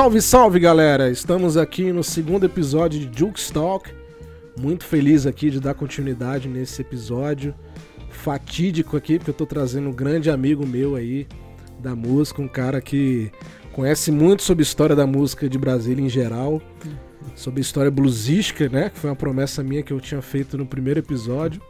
Salve, salve galera! Estamos aqui no segundo episódio de Jukes Talk. Muito feliz aqui de dar continuidade nesse episódio fatídico aqui, porque eu tô trazendo um grande amigo meu aí da música, um cara que conhece muito sobre a história da música de Brasília em geral, sobre a história bluesística, né? Que foi uma promessa minha que eu tinha feito no primeiro episódio.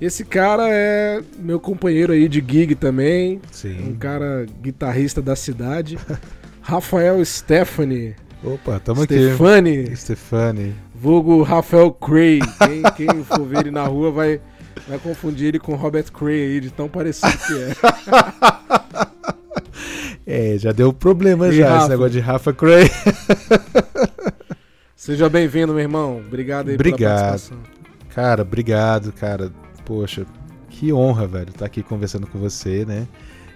Esse cara é meu companheiro aí de gig também, Sim. um cara guitarrista da cidade. Rafael Stephanie. Opa, tamo Stefani, aqui. Stefani. vulgo Rafael Cray. Quem, quem for ver ele na rua vai, vai confundir ele com Robert Cray aí, de tão parecido que é. É, já deu problema E já Rafa? esse negócio de Rafa Cray. Seja bem-vindo, meu irmão. Obrigado aí Obrigado. pela participação. Cara, obrigado, cara. Poxa, que honra, velho, estar aqui conversando com você, né?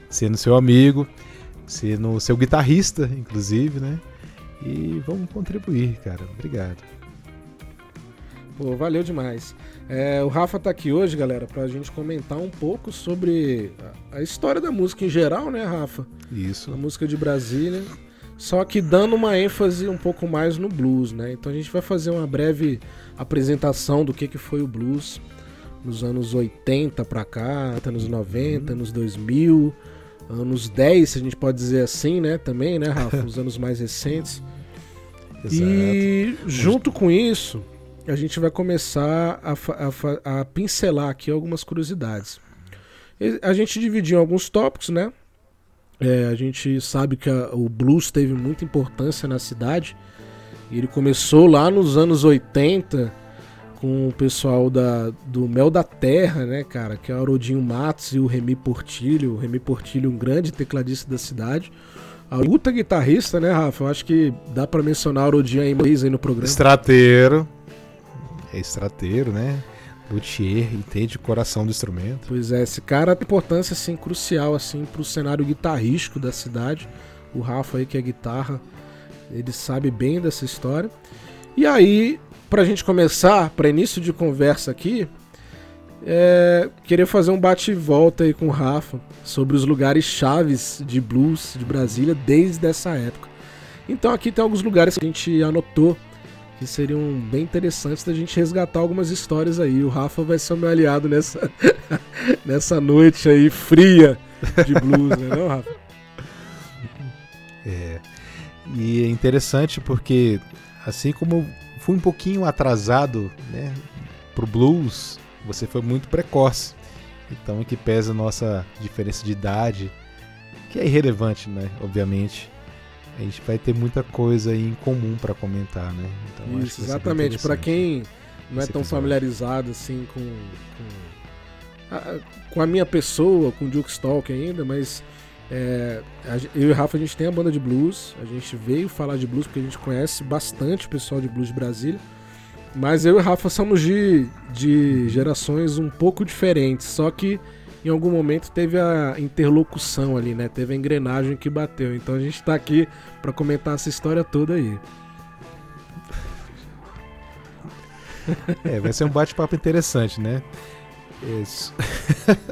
Sendo seu amigo, sendo seu guitarrista, inclusive, né? E vamos contribuir, cara. Obrigado. Pô, valeu demais. É, o Rafa tá aqui hoje, galera, pra gente comentar um pouco sobre a, história da música em geral, né, Rafa? Isso. A música de Brasília. Só que dando uma ênfase um pouco mais no blues, né? Então a gente vai fazer uma breve apresentação do que, que foi o blues nos anos 80 pra cá, anos 90, anos 2000, anos 10, se a gente pode dizer assim, né? Também, né, Rafa? Os anos mais recentes. Exato. E junto com isso, a gente vai começar a, a a pincelar aqui algumas curiosidades. A gente dividiu alguns tópicos, né? É, a gente sabe que a- o blues teve muita importância na cidade. Ele começou lá nos anos 80 com o pessoal da, do Mel da Terra, né, cara? Que é o Aurodinho Matos e o Remy Portilho. O Remy Portilho, um grande tecladista da cidade. A luta guitarrista, né, Rafa? Eu acho que dá pra mencionar o Aurodinho aí mais aí no programa. Estrateiro. É estrateiro, né? Luthier, entende o coração do instrumento. Pois é, esse cara tem importância assim crucial assim pro cenário guitarrístico da cidade. O Rafa aí que é guitarra, ele sabe bem dessa história. E aí, pra gente começar, pra início de conversa aqui, é, queria fazer um bate e volta aí com o Rafa sobre os lugares chaves de blues de Brasília desde essa época. Então aqui tem alguns lugares que a gente anotou que seriam bem interessantes da gente resgatar algumas histórias aí. O Rafa vai ser o meu aliado nessa, nessa noite aí fria de blues, né, não, Rafa? É. E é interessante porque, assim como fui um pouquinho atrasado, né, pro blues, você foi muito precoce. Então, que pesa a nossa diferença de idade, que é irrelevante, né, obviamente. A gente vai ter muita coisa aí em comum para comentar, né? Então, Isso, exatamente. Interessante. quem não é tão familiarizado assim com, com, a, com a minha pessoa, com o Duke Stalk ainda, mas é, eu e o Rafa a gente tem a banda de blues, a gente veio falar de blues porque a gente conhece bastante o pessoal de blues de Brasília. Mas eu e o Rafa somos de, de gerações um pouco diferentes, só que em algum momento teve a interlocução ali, né? Teve a engrenagem que bateu. Então a gente tá aqui pra comentar essa história toda aí. É, vai ser um bate-papo interessante, né? Isso.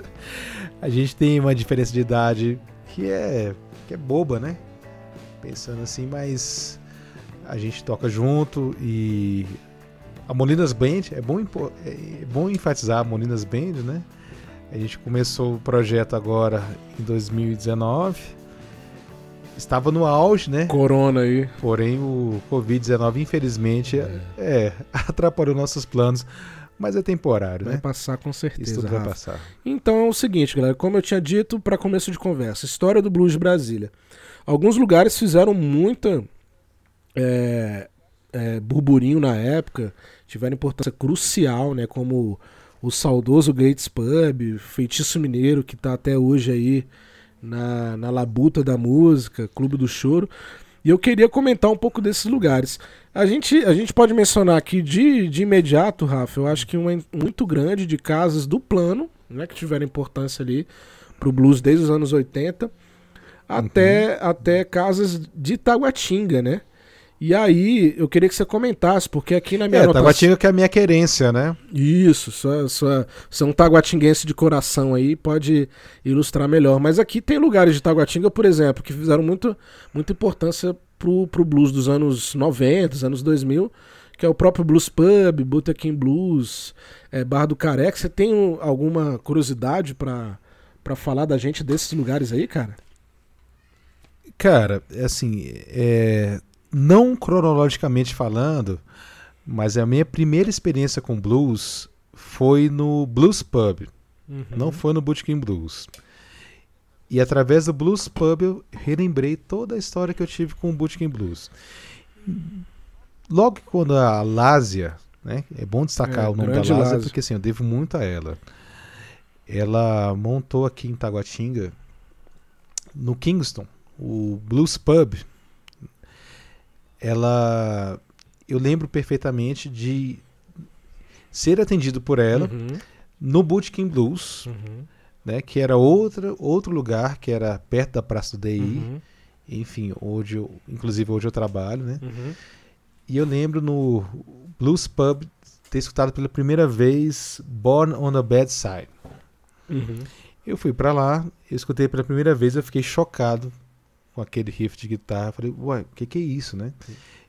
a gente tem uma diferença de idade que é, que é boba, né? Pensando assim, mas a gente toca junto e a Molinas Band, é bom, impo- é bom enfatizar a Molinas Band, né? A gente começou o projeto agora em 2019. Estava no auge, né? Corona aí. Porém, o Covid-19, infelizmente, é, atrapalhou nossos planos, mas é temporário, Vai né? passar com Isso certeza. tudo vai passar. Então é o seguinte, galera. Como eu tinha dito para começo de conversa, história do blues de Brasília. Alguns lugares fizeram muita é, é, burburinho na época, tiveram importância crucial, né? Como o saudoso Gates Pub, Feitiço Mineiro, que tá até hoje aí na, na labuta da música, Clube do Choro. E eu queria comentar um pouco desses lugares. A gente, a gente pode mencionar aqui de, de imediato, Rafa, eu acho que uma muito grande de casas do plano, né, que tiveram importância ali pro blues desde os anos 80, até, até casas de Taguatinga, né? E aí, eu queria que você comentasse, porque aqui na minha É, anotação- Taguatinga que é a minha querência, né? Isso, sua, sua, você é um taguatinguense de coração aí, pode ilustrar melhor. Mas aqui tem lugares de Taguatinga, por exemplo, que fizeram muito, muita importância pro, pro blues dos anos 90, dos anos 2000, que é o próprio Blues Pub, Botequim Blues, é, Bar do Careca. Você tem um, alguma curiosidade para falar da gente desses lugares aí, cara? Cara, é assim, é, não cronologicamente falando, mas a minha primeira experiência com blues foi no Blues Pub, uhum. não foi no Bootkin Blues. E através do Blues Pub eu relembrei toda a história que eu tive com o Bootkin Blues. Logo quando a Lásia, né, é bom destacar é, o nome da Lásia, Lásia porque assim, eu devo muito a ela. Ela montou aqui em Taguatinga, no Kingston, o Blues Pub. Ela eu lembro perfeitamente de ser atendido por ela uhum. no Bootkin Blues. Uhum né, que era outra, outro lugar que era perto da Praça do DI, uhum. enfim, onde eu, inclusive hoje eu trabalho, né? Uhum. E eu lembro no Blues Pub ter escutado pela primeira vez Born on the Bad Side. Uhum. Eu fui para lá, eu escutei pela primeira vez, eu fiquei chocado com aquele riff de guitarra. Falei, uai, o que, que é isso, né?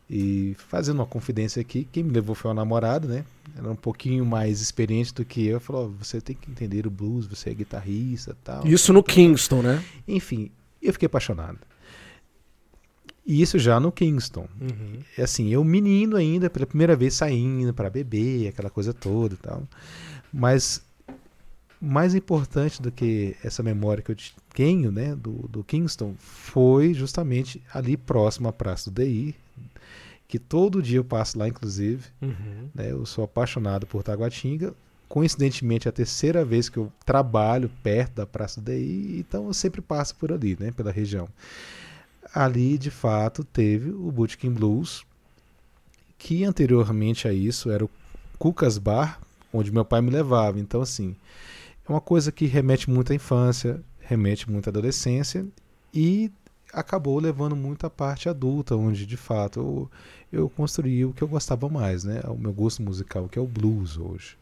E fazendo uma confidência aqui, quem me levou foi uma namorada, né? Era um pouquinho mais experiente do que eu. Falou: oh, você tem que entender o blues, você é guitarrista tal. Isso no Kingston, né? Enfim, eu fiquei apaixonado. E isso já no Kingston. Uhum. É assim, eu menino ainda, pela primeira vez saindo para beber, aquela coisa toda e tal. Mas mais importante do que essa memória que eu tenho né, do, do Kingston foi justamente ali próximo à Praça do DI, que todo dia eu passo lá, inclusive. Uhum. Né, eu sou apaixonado por Taguatinga. Coincidentemente, é a terceira vez que eu trabalho perto da Praça DI, então eu sempre passo por ali, né, pela região. Ali, de fato, teve o Bootkin Blues, que anteriormente a isso era o Cucas Bar, onde meu pai me levava. Então, assim, é uma coisa que remete muito à infância, remete muito à adolescência e acabou levando muito a parte adulta, onde de fato eu, eu construí o que eu gostava mais, né? O meu gosto musical, que é o blues hoje.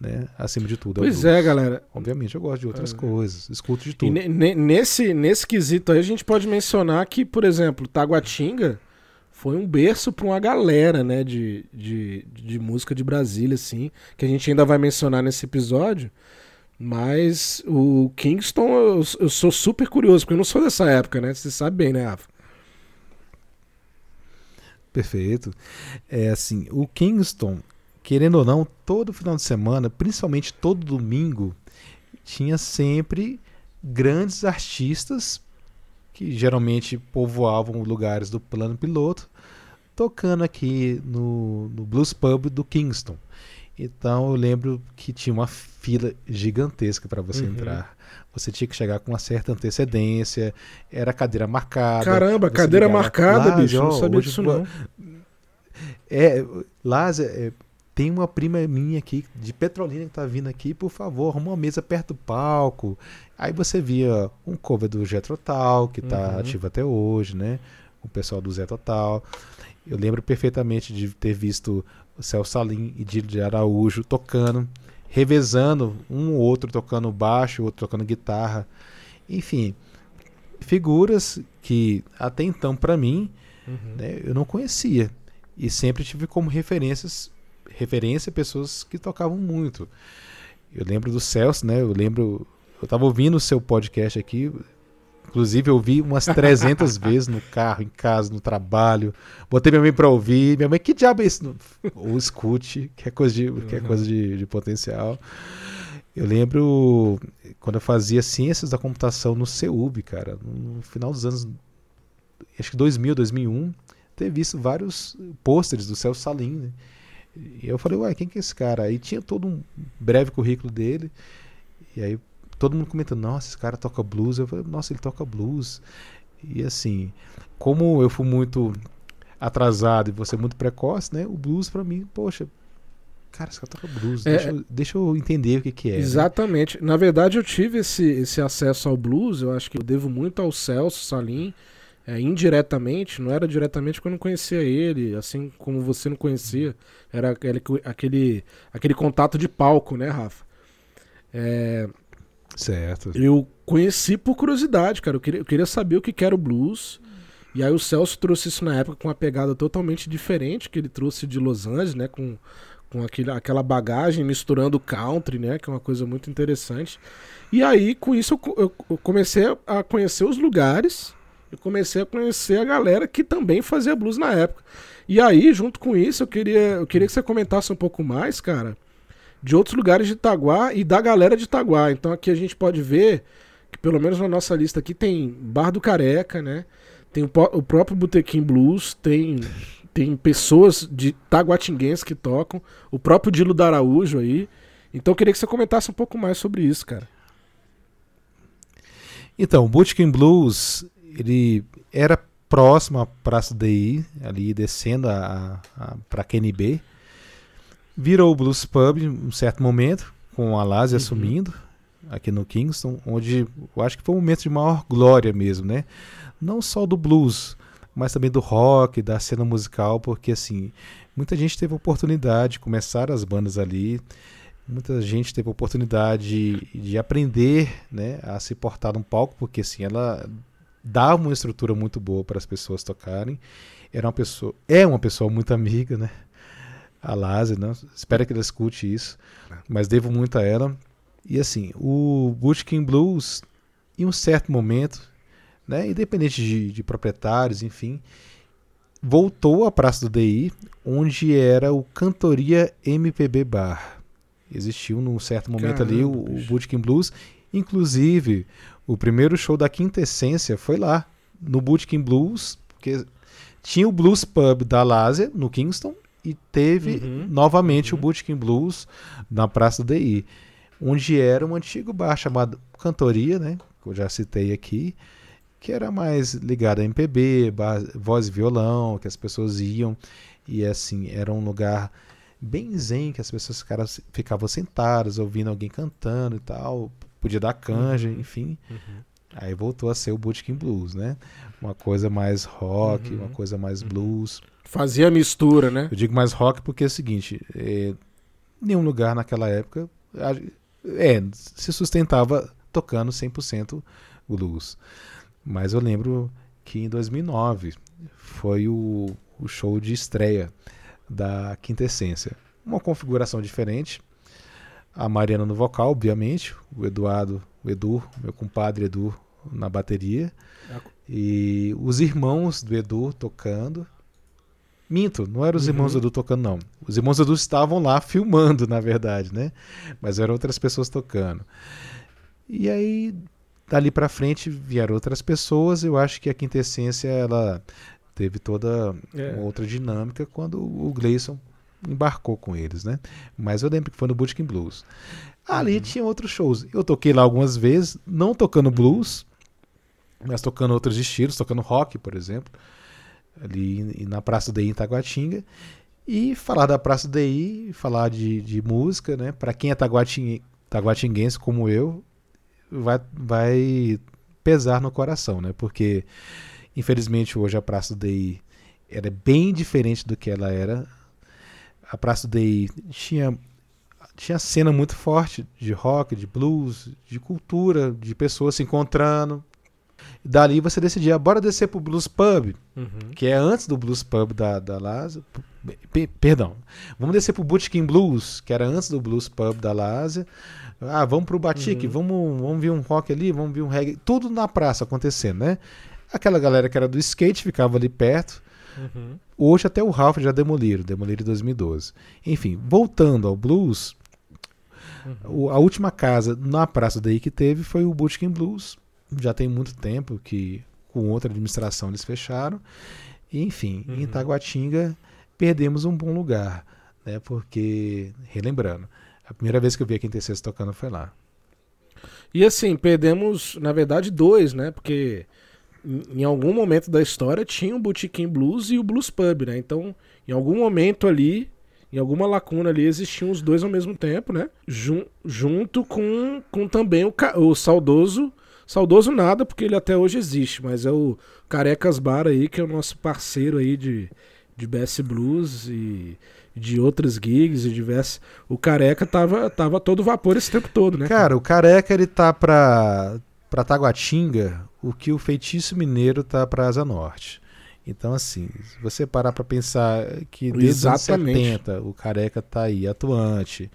Né? Acima de tudo. É pois é, galera. Obviamente eu gosto de outras é. coisas, escuto de tudo. Nesse, nesse quesito aí a gente pode mencionar que, por exemplo, Taguatinga foi um berço para uma galera, né, de, de, de música de Brasília, assim, que a gente ainda vai mencionar nesse episódio. Mas o Kingston eu, eu, sou super curioso, porque eu não sou dessa época, né? Você sabe bem, né, Rafa? Perfeito. É assim, o Kingston, querendo ou não, todo final de semana, principalmente todo domingo, tinha sempre grandes artistas que geralmente povoavam lugares do plano piloto, tocando aqui no, no Blues Pub do Kingston. Então eu lembro que tinha uma fila gigantesca para você uhum. entrar. Você tinha que chegar com uma certa antecedência, era cadeira marcada. Caramba, cadeira marcada, bicho, não sabia disso não. É, Lázaro, é, tem uma prima minha aqui de Petrolina que tá vindo aqui, por favor, arruma uma mesa perto do palco. Aí você via um cover do Jet Total, que tá uhum. ativo até hoje, né? O pessoal do Zé Total. Eu lembro perfeitamente de ter visto Celso Salim e Dílio de Araújo tocando, revezando um ou outro tocando baixo, outro tocando guitarra. Enfim, figuras que até então para mim uhum. né, eu não conhecia e sempre tive como referências referência pessoas que tocavam muito. Eu lembro do Celso, né? Eu lembro eu estava ouvindo o seu podcast aqui, Inclusive, eu ouvi umas 300 vezes no carro, em casa, no trabalho. Botei minha mãe para ouvir. Minha mãe, que diabo é isso? Ou escute, que é coisa, de, que é coisa de, de potencial. Eu lembro quando eu fazia ciências da computação no CEUB, cara, no final dos anos, acho que 2000, 2001, ter visto vários pôsteres do Celso Salim, né? E eu falei, ué, quem que é esse cara? Aí tinha todo um breve currículo dele. E aí todo mundo comentando, nossa, esse cara toca blues. Eu falei, nossa, ele toca blues. E assim, como eu fui muito atrasado e você muito precoce, né? O blues para mim, poxa, cara, esse cara toca blues. É, deixa, eu, deixa, eu, entender o que, que é. Né? Exatamente. Né? Na verdade, eu tive esse, esse acesso ao blues. Eu acho que eu devo muito ao Celso Salim. É, indiretamente, não era diretamente porque eu não conhecia ele, assim como você não conhecia. Era aquele, aquele, aquele contato de palco, né, Rafa? É, Certo. Eu conheci por curiosidade, cara. Eu queria, eu queria saber o que era o blues. E aí o Celso trouxe isso na época com uma pegada totalmente diferente que ele trouxe de Los Angeles, né? Com, com aquele, aquela bagagem misturando country, né? Que é uma coisa muito interessante. E aí, com isso, eu, eu comecei a conhecer os lugares e comecei a conhecer a galera que também fazia blues na época. E aí, junto com isso, eu queria, eu queria que você comentasse um pouco mais, cara, de outros lugares de Itaguá e da galera de Itaguá. Então aqui a gente pode ver que pelo menos na nossa lista aqui tem Bar do Careca, né? Tem o, o próprio Botequim Blues, tem tem pessoas de taguatinguenses que tocam, o próprio Dilo da Araújo aí. Então eu queria que você comentasse um pouco mais sobre isso, cara. Então, o Blues, ele era próximo à Praça DI, ali descendo a, a, QNB. Virou o Blues Pub em um certo momento, com a Lázia uhum. assumindo, aqui no Kingston, onde eu acho que foi um momento de maior glória mesmo, né? Não só do blues, mas também do rock, da cena musical, porque assim, muita gente teve oportunidade de começar as bandas ali, muita gente teve oportunidade de, de aprender, né, a se portar num palco, porque assim, ela dava uma estrutura muito boa para as pessoas tocarem. Era uma pessoa, é uma pessoa muito amiga, né? A Lázia, né? Espero que ela escute isso, mas devo muito a ela. E assim, o King Blues, em um certo momento, né, independente de, de proprietários, enfim, voltou à Praça do DI, onde era o Cantoria MPB Bar. Existiu num certo momento Caramba, ali o, o Blues. Inclusive, o primeiro show da Quintessência foi lá, no Bootkin Blues, porque tinha o Blues Pub da Lásia, no Kingston, e teve uhum, novamente uhum. o Bootkin Blues na Praça do DI, onde era um antigo bar chamado Cantoria, né, que eu já citei aqui, que era mais ligado a MPB, bar, voz e violão, que as pessoas iam, e assim, era um lugar bem zen, que as pessoas ficavam sentadas, ouvindo alguém cantando e tal, podia dar canja, uhum. enfim. Uhum. Aí voltou a ser o Bootkin Blues, né? Uma coisa mais rock, uhum. uma coisa mais uhum. blues. Fazia mistura, né? Eu digo mais rock porque é o seguinte, é, nenhum lugar naquela época é, se sustentava tocando 100% blues. Mas eu lembro que em 2009 foi o, o show de estreia da Quintessência. Uma configuração diferente, a Mariana no vocal, obviamente, o Eduardo, o Edu, meu compadre Edu na bateria, e os irmãos do Edu tocando. Minto, não eram os uhum. irmãos Edu tocando, não. Os irmãos Edu estavam lá filmando, na verdade, né? Mas eram outras pessoas tocando. E aí, dali para frente, vieram outras pessoas. Eu acho que a quintessência, ela teve toda é. uma outra dinâmica quando o Gleison embarcou com eles, né? Mas eu lembro que foi no Bootkin Blues. Ali uhum. tinha outros shows. Eu toquei lá algumas vezes, não tocando blues, mas tocando outros estilos, tocando rock, por exemplo, ali na Praça DI em Taguatinga. E falar da Praça DI, falar de, de música, né? Para quem é taguating, taguatinguense como eu, vai, vai pesar no coração, né? Porque, infelizmente, hoje a Praça DI era bem diferente do que ela era a Praça Day tinha tinha cena muito forte de rock, de blues, de cultura, de pessoas se encontrando. Dali você decidia, bora descer pro Blues Pub, uhum. que é antes do Blues Pub da, da Lásia. Perdão. Vamos descer pro Bootkin Blues, que era antes do Blues Pub da Lásia. Ah, vamos pro Batik, uhum. vamos, vamos ver um rock ali, vamos ver um reggae. Tudo na praça acontecendo, né? Aquela galera que era do skate ficava ali perto. Uhum. Hoje até o Ralph já demoliram, demoliram em 2012. Enfim, voltando ao blues, uhum. a última casa na praça daí que teve foi o Bootkin Blues. Já tem muito tempo que com outra administração eles fecharam. E, enfim, uhum. em Taguatinga perdemos um bom lugar, né? Porque, relembrando, a primeira vez que eu vi a Quintessência tocando foi lá. E assim, perdemos, na verdade, dois, né? Porque em algum momento da história tinha o Botequim Blues e o Blues Pub, né? Então, em algum momento ali, em alguma lacuna ali, existiam os dois ao mesmo tempo, né? Jun junto com, com também o, o saudoso. Saudoso nada, porque ele até hoje existe, mas é o Carecas Bar aí, que é o nosso parceiro aí de, de BS Blues e de outras gigs e diversas. O Careca tava, tava todo vapor esse tempo todo, né? Cara, o Careca ele tá pra para Taguatinga o que o feitiço mineiro tá para Asa Norte. Então, assim, se você parar para pensar que desde os 70 o Careca tá aí, atuante.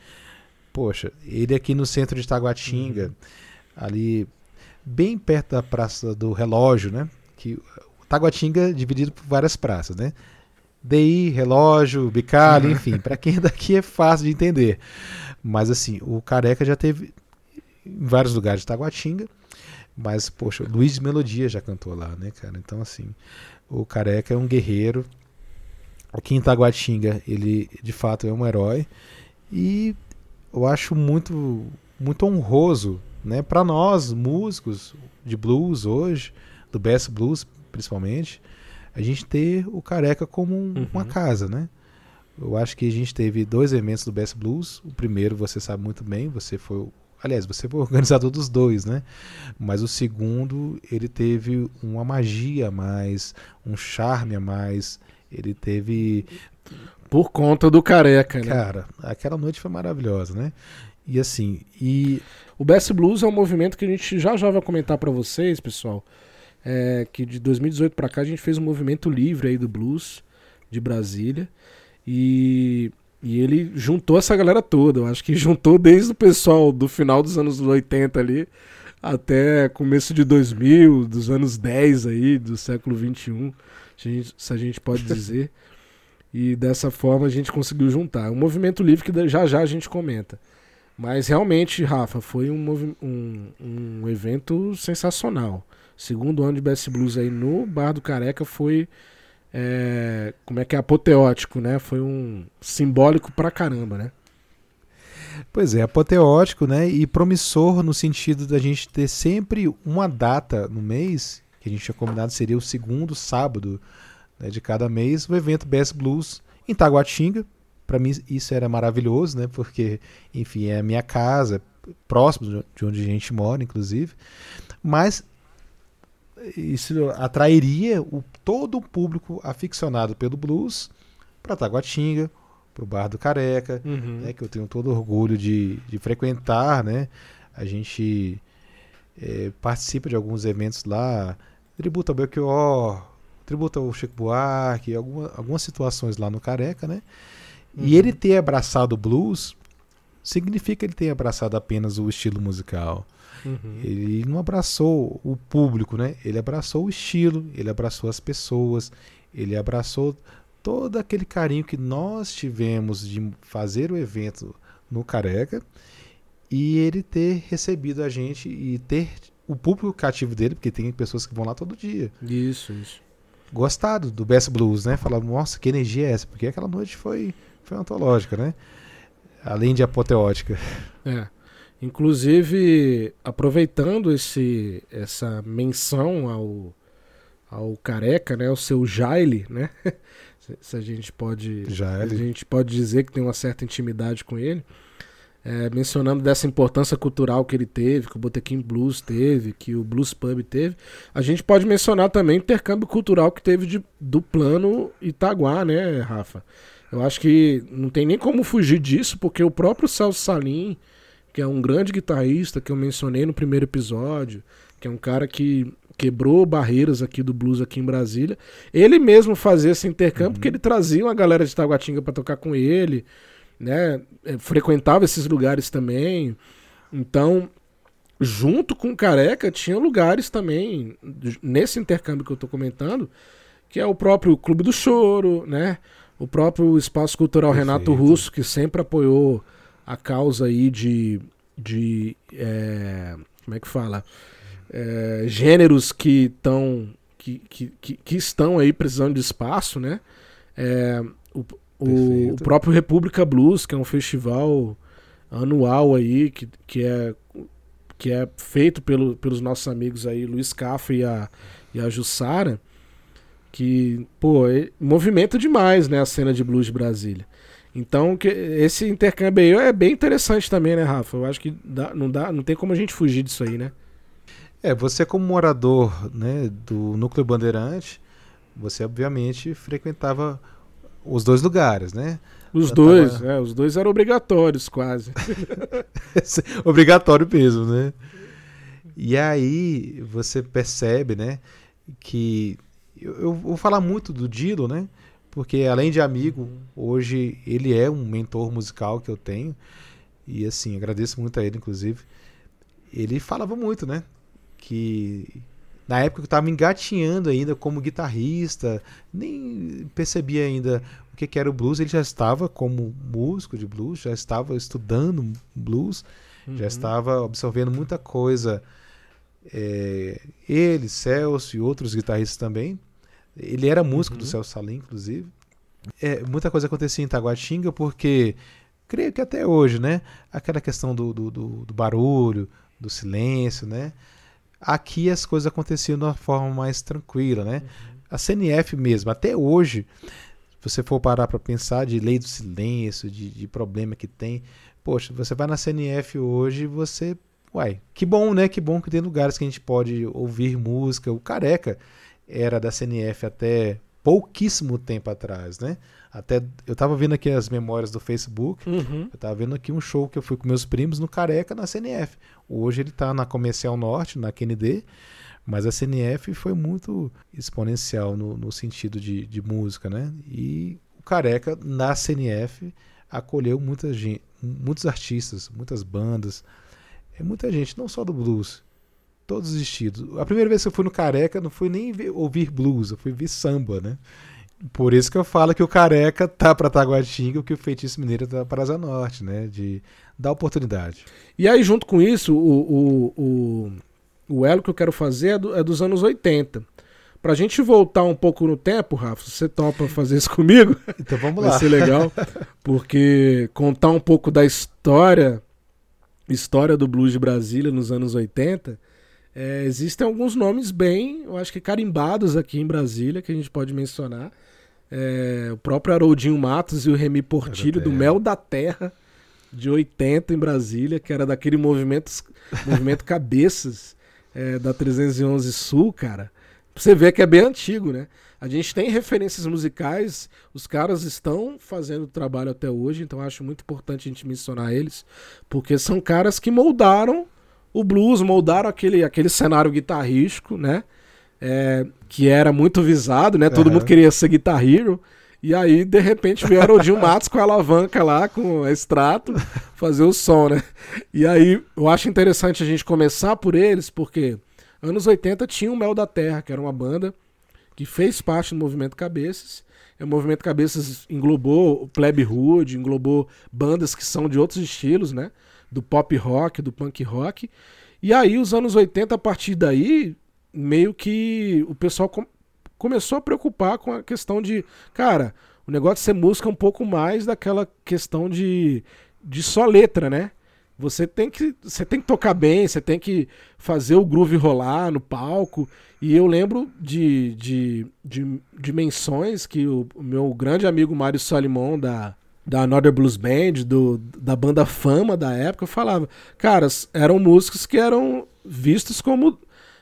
Poxa, ele aqui no centro de Taguatinga, uhum. ali bem perto da Praça do Relógio, né? Que Taguatinga é dividido por várias praças, né? DI, relógio, bicalho, uhum. enfim, para quem é daqui é fácil de entender. Mas assim, o Careca já teve em vários lugares de Taguatinga, mas poxa, Luiz de Melodia já cantou lá, né, cara? Então assim, o Careca é um guerreiro. Aqui em Taguatinga, ele de fato é um herói e eu acho muito muito honroso, né, para nós músicos de blues hoje, do best blues principalmente, a gente ter o Careca como um, uhum. uma casa, né? Eu acho que a gente teve dois eventos do Best Blues. O primeiro você sabe muito bem, você foi, aliás, você foi o organizador dos dois, né? Mas o segundo, ele teve uma magia a mais, um charme a mais. Ele teve por conta do Careca, né? Cara, aquela noite foi maravilhosa, né? E assim, e o Best Blues é um movimento que a gente já já vai comentar para vocês, pessoal é, que de 2018 para cá a gente fez um movimento livre aí do blues de Brasília e, e ele juntou essa galera toda. Eu acho que juntou desde o pessoal do final dos anos 80 ali até começo de 2000, dos anos 10 aí, do século 21, se a gente, se a gente pode dizer. e dessa forma a gente conseguiu juntar. Um movimento livre que já já a gente comenta. Mas realmente, Rafa, foi um, um, um evento sensacional segundo ano de Best Blues aí no Bar do Careca foi é, como é que é apoteótico, né? Foi um simbólico pra caramba, né? Pois é, apoteótico, né? E promissor no sentido da gente ter sempre uma data no mês, que a gente tinha combinado seria o segundo sábado né, de cada mês, o evento Best Blues em Taguatinga. Para mim isso era maravilhoso, né? Porque, enfim, é a minha casa, próximo de onde a gente mora, inclusive. Mas isso atrairia o, todo o público aficionado pelo blues para Taguatinga, para o Bar do Careca, uhum. né, que eu tenho todo orgulho de, de frequentar. Né? A gente é, participa de alguns eventos lá, tributo ao Belchior, tributo ao Chico Buarque, alguma, algumas situações lá no Careca. Né? Uhum. E ele ter abraçado o blues significa ele ter abraçado apenas o estilo musical. Uhum. Ele não abraçou o público, né? Ele abraçou o estilo, ele abraçou as pessoas, ele abraçou todo aquele carinho que nós tivemos de fazer o evento no Careca e ele ter recebido a gente e ter o público cativo dele, porque tem pessoas que vão lá todo dia. Isso, isso. Gostado do Best Blues, né? Falar, nossa, que energia é essa? Porque aquela noite foi, foi antológica, né? Além de apoteótica. É. Inclusive, aproveitando esse, essa menção ao, ao Careca, né, o seu Jaile, né? se a gente pode Jaile. a gente pode dizer que tem uma certa intimidade com ele. É, mencionando dessa importância cultural que ele teve, que o Botequim Blues teve, que o Blues Pub teve, a gente pode mencionar também o intercâmbio cultural que teve de, do plano Itaguá, né, Rafa? Eu acho que não tem nem como fugir disso, porque o próprio Celso Salim, que é um grande guitarrista que eu mencionei no primeiro episódio, que é um cara que quebrou barreiras aqui do blues aqui em Brasília. Ele mesmo fazia esse intercâmbio, uhum. porque ele trazia uma galera de Taguatinga para tocar com ele, né? É, frequentava esses lugares também. Então, junto com Careca, tinha lugares também, nesse intercâmbio que eu tô comentando, que é o próprio Clube do Choro, né? O próprio Espaço Cultural Perfeito. Renato Russo, que sempre apoiou a causa aí de, de é, como é que fala? É, gêneros que estão que, que, que, que, estão aí precisando de espaço, né? É, o, o, o, próprio República Blues, que é um festival anual aí, que, que, é, que é feito pelo, pelos nossos amigos aí, Luiz Caffa e a, e a Jussara, que, pô, é, movimenta demais, né, a cena de blues de Brasília. Então, que, esse intercâmbio aí é bem interessante também, né, Rafa? Eu acho que dá, não, dá, não tem como a gente fugir disso aí, né? É, você como morador né, do Núcleo Bandeirante, você obviamente frequentava os dois lugares, né? Os dois, tava... é, os dois eram obrigatórios quase. Obrigatório mesmo, né? E aí você percebe, né, que eu, eu vou falar muito do Dilo, né? Porque além de amigo, hoje ele é um mentor musical que eu tenho. E assim, agradeço muito a ele, inclusive. Ele falava muito, né? Que na época que eu estava engatinhando ainda como guitarrista, nem percebia ainda o que, que era o blues. Ele já estava como músico de blues, já estava estudando blues, uhum. já estava absorvendo muita coisa. É, ele, Celso e outros guitarristas também. Ele era músico uhum. do Celso Salim, inclusive. É, muita coisa acontecia em Taguatinga porque, creio que até hoje, né? Aquela questão do, do, do, do barulho, do silêncio, né? Aqui as coisas aconteciam de uma forma mais tranquila, né? Uhum. A CNF mesmo, até hoje, se você for parar para pensar de lei do silêncio, de, de problema que tem, poxa, você vai na CNF hoje você Uai, que bom, né? Que bom que tem lugares que a gente pode ouvir música. O Careca era da CNF até pouquíssimo tempo atrás, né? Até eu tava vendo aqui as memórias do Facebook. Uhum. Eu tava vendo aqui um show que eu fui com meus primos no Careca na CNF. Hoje ele tá na Comercial Norte, na QND, mas a CNF foi muito exponencial no, no sentido de, de música, né? E o Careca na CNF acolheu muita gente, muitos artistas, muitas bandas, é muita gente, não só do blues, todos os estilos. A primeira vez que eu fui no Careca não fui nem ver, ouvir blues, eu fui ver samba, né? Por isso que eu falo que o Careca tá para Taguatinga, o que o Feitiço Mineiro tá para Asa Norte, né? De dar oportunidade. E aí, junto com isso, o, o, o, o elo que eu quero fazer é, do, é dos anos 80. Pra gente voltar um pouco no tempo, Rafa, você topa fazer isso comigo? Então vamos lá. Vai ser legal, porque contar um pouco da história, história do blues de Brasília nos anos 80, é, existem alguns nomes bem, eu acho que carimbados aqui em Brasília, que a gente pode mencionar. É, o próprio Haroldinho Matos e o Remy Portilho, do Mel da Terra, de 80 em Brasília, que era daquele movimento, movimento Cabeças é, da 311 Sul, cara. Você vê que é bem antigo, né? A gente tem referências musicais, os caras estão fazendo trabalho até hoje, então acho muito importante a gente mencionar eles, porque são caras que moldaram o blues, moldaram aquele, aquele cenário guitarrístico, né? É, que era muito visado, né? Todo uhum. mundo queria ser Guitar Hero. E aí, de repente, veio o Haroldinho Matos com a alavanca lá, com extrato, fazer o som, né? E aí, eu acho interessante a gente começar por eles, porque anos 80 tinha o Mel da Terra, que era uma banda que fez parte do Movimento Cabeças. O Movimento Cabeças englobou o Plebe Hood, englobou bandas que são de outros estilos, né? do pop rock, do punk rock. E aí, os anos 80, a partir daí, meio que o pessoal com começou a preocupar com a questão de, cara, o negócio de ser música é um pouco mais daquela questão de, de só letra, né? Você tem que você tem que tocar bem, você tem que fazer o groove rolar no palco. E eu lembro de, de, de, menções que o, o meu grande amigo Mário Salimon, da, da Another Blues Band, do, da banda Fama da época, falava, caras, eram músicos que eram vistos como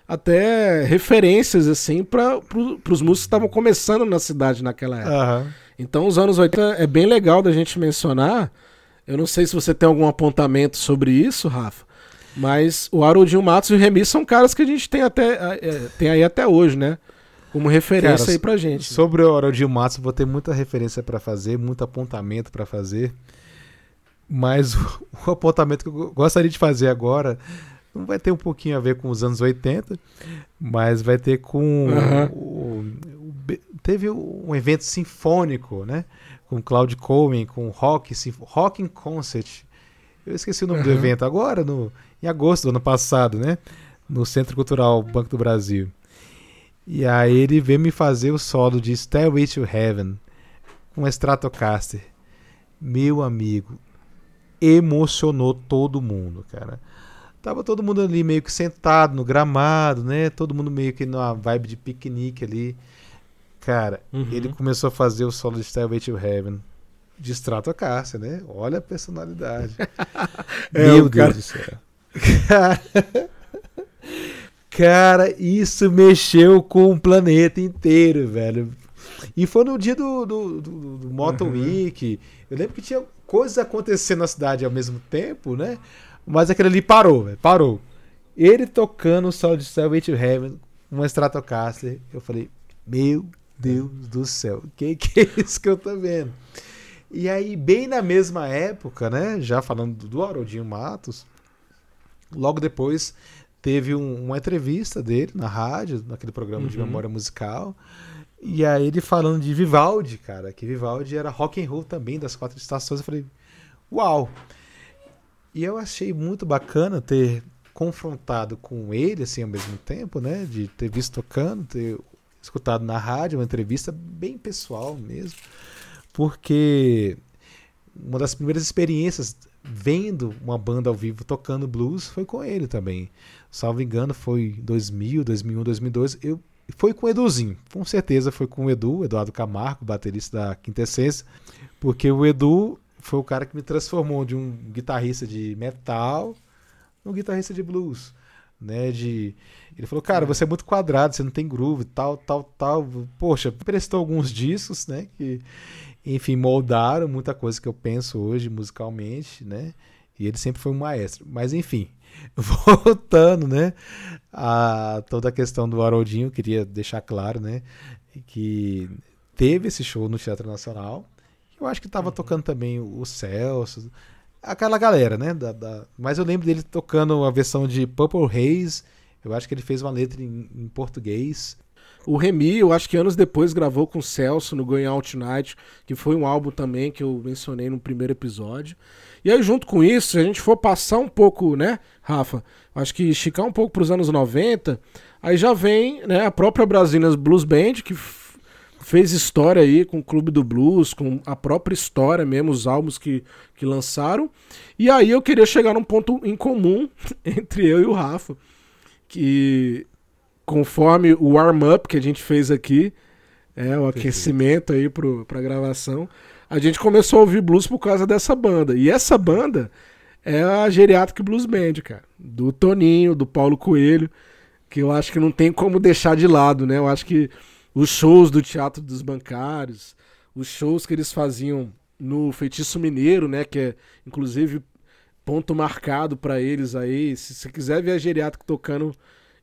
até referências, assim, para pro, os músicos que estavam começando na cidade naquela época. Uhum. Então, os anos 80 é bem legal da gente mencionar. Eu não sei se você tem algum apontamento sobre isso, Rafa, mas o Haroldinho Matos e o Remy são caras que a gente tem, até, é, tem aí até hoje, né? como referência Cara, aí pra gente. Sobre o Haroldinho Matos, vou ter muita referência para fazer, muito apontamento para fazer. Mas o, o, apontamento que eu gostaria de fazer agora não vai ter um pouquinho a ver com os anos 80, mas vai ter com. Uhum. O, o, teve um evento sinfônico, né? Com Claude Coleman, com Rock, Rock in Concert. Eu esqueci o nome uhum. do evento agora, no, em agosto do ano passado, né? No Centro Cultural Banco do Brasil. E aí ele veio me fazer o solo de Stairway to Heaven com Stratocaster. Meu amigo, emocionou todo mundo, cara. Tava todo mundo ali meio que sentado no gramado, né? Todo mundo meio que numa vibe de piquenique ali. Cara, uhum. ele começou a fazer o solo de Stairway to Heaven de Stratocaster, né? Olha a personalidade. é, Meu Deus cara... do céu. Cara, isso mexeu com o planeta inteiro, velho. E foi no dia do, do, do, do Moto uhum. Week. Eu lembro que tinha coisas acontecendo na cidade ao mesmo tempo, né? Mas aquele ali parou, velho. Parou. ele tocando o solo de to Heaven, uma Stratocaster. Eu falei, meu Deus do céu, que que é isso que eu tô vendo? E aí, bem na mesma época, né, já falando do Haroldinho Matos, logo depois teve um, uma entrevista dele na rádio, naquele programa uhum. de memória musical, e aí ele falando de Vivaldi, cara, que Vivaldi era rock and roll também das quatro estações. Eu falei, uau! E eu achei muito bacana ter confrontado com ele assim ao mesmo tempo, né? De ter visto tocando, ter escutado na rádio uma entrevista bem pessoal mesmo, porque uma das primeiras experiências vendo uma banda ao vivo tocando blues foi com ele também. Salvo engano, foi 2000, 2001, 2002. Eu foi com o Eduzinho, com certeza foi com o Edu, Eduardo Camargo, baterista da Quintessência, porque o Edu foi o cara que me transformou de um guitarrista de metal num guitarrista de blues, né, de ele falou, cara, você é muito quadrado, você não tem groove, tal, tal, tal. Poxa, prestou alguns discos, né, que enfim, moldaram muita coisa que eu penso hoje musicalmente, né? E ele sempre foi um maestro. Mas enfim, voltando, né, a toda a questão do Haroldinho, queria deixar claro, né, que teve esse show no Teatro Nacional. Eu acho que estava uhum. tocando também o Celso, aquela galera, né, da, da, mas eu lembro dele tocando a versão de Purple Haze. Eu acho que ele fez uma letra em, em português. O Remy, eu acho que anos depois gravou com o Celso no Going Out Tonight, que foi um álbum também que eu mencionei no primeiro episódio. E aí, junto com isso, se a gente for passar um pouco, né, Rafa? Acho que esticar um pouco para os anos 90, aí já vem né, a própria Brasília Blues Band, que fez história aí com o Clube do Blues, com a própria história mesmo, os álbuns que, que lançaram. E aí eu queria chegar num ponto em comum entre eu e o Rafa, que conforme o warm-up que a gente fez aqui, é, o aquecimento aí para a gravação, a gente começou a ouvir blues por causa dessa banda. E essa banda é a Geriatric Blues Band, cara. Do Toninho, do Paulo Coelho, que eu acho que não tem como deixar de lado, né? Eu acho que os shows do Teatro dos Bancários, os shows que eles faziam no Feitiço Mineiro, né? Que é, inclusive, ponto marcado para eles aí. Se você quiser ver a Geriátrica tocando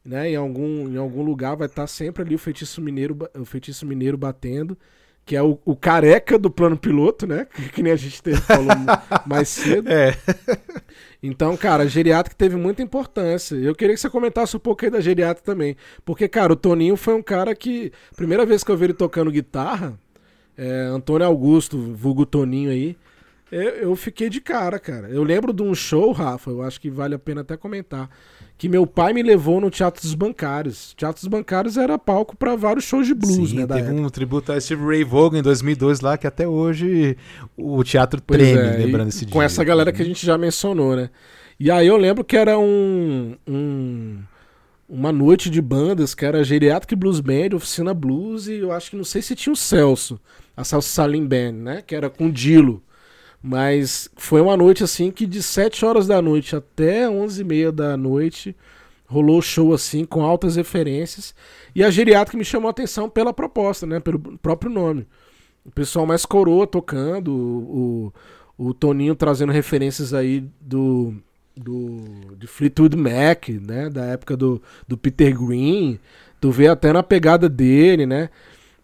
né, em, algum, em algum lugar, vai estar tá sempre ali o Feitiço Mineiro, o Feitiço Mineiro batendo que é o, o, careca do plano piloto, né? Que, que nem a gente teve, falou mais cedo. É. Então, cara, a geriátrica teve muita importância. Eu queria que você comentasse um pouco aí da geriátrica também. Porque, cara, o Toninho foi um cara que. Primeira vez que eu vi ele tocando guitarra, é, Antônio Augusto, vulgo Toninho aí, eu, eu fiquei de cara, cara. Eu lembro de um show, Rafa, eu acho que vale a pena até comentar que meu pai me levou no Teatro dos Bancários. Teatro dos Bancários era palco para vários shows de blues, Sim, né? teve um tributo a Steve Ray Vaughan em 2002 lá, que até hoje o teatro pois treme, é, lembrando esse dia. Com essa galera que a gente já mencionou, né? E aí eu lembro que era um, um uma noite de bandas, que era Geriatric Blues Band, Oficina Blues, e eu acho que não sei se tinha o Celso, a Celso Salim Band, né? Que era com Dilo. Mas foi uma noite assim que de 7 horas da noite até 11 e meia da noite rolou show assim com altas referências. E a geriátrica me chamou a atenção pela proposta, né? Pelo próprio nome. O pessoal mais coroa tocando, o, o, o Toninho trazendo referências aí do, do de Fleetwood Mac, né? Da época do, do Peter Green. Tu vê até na pegada dele, né?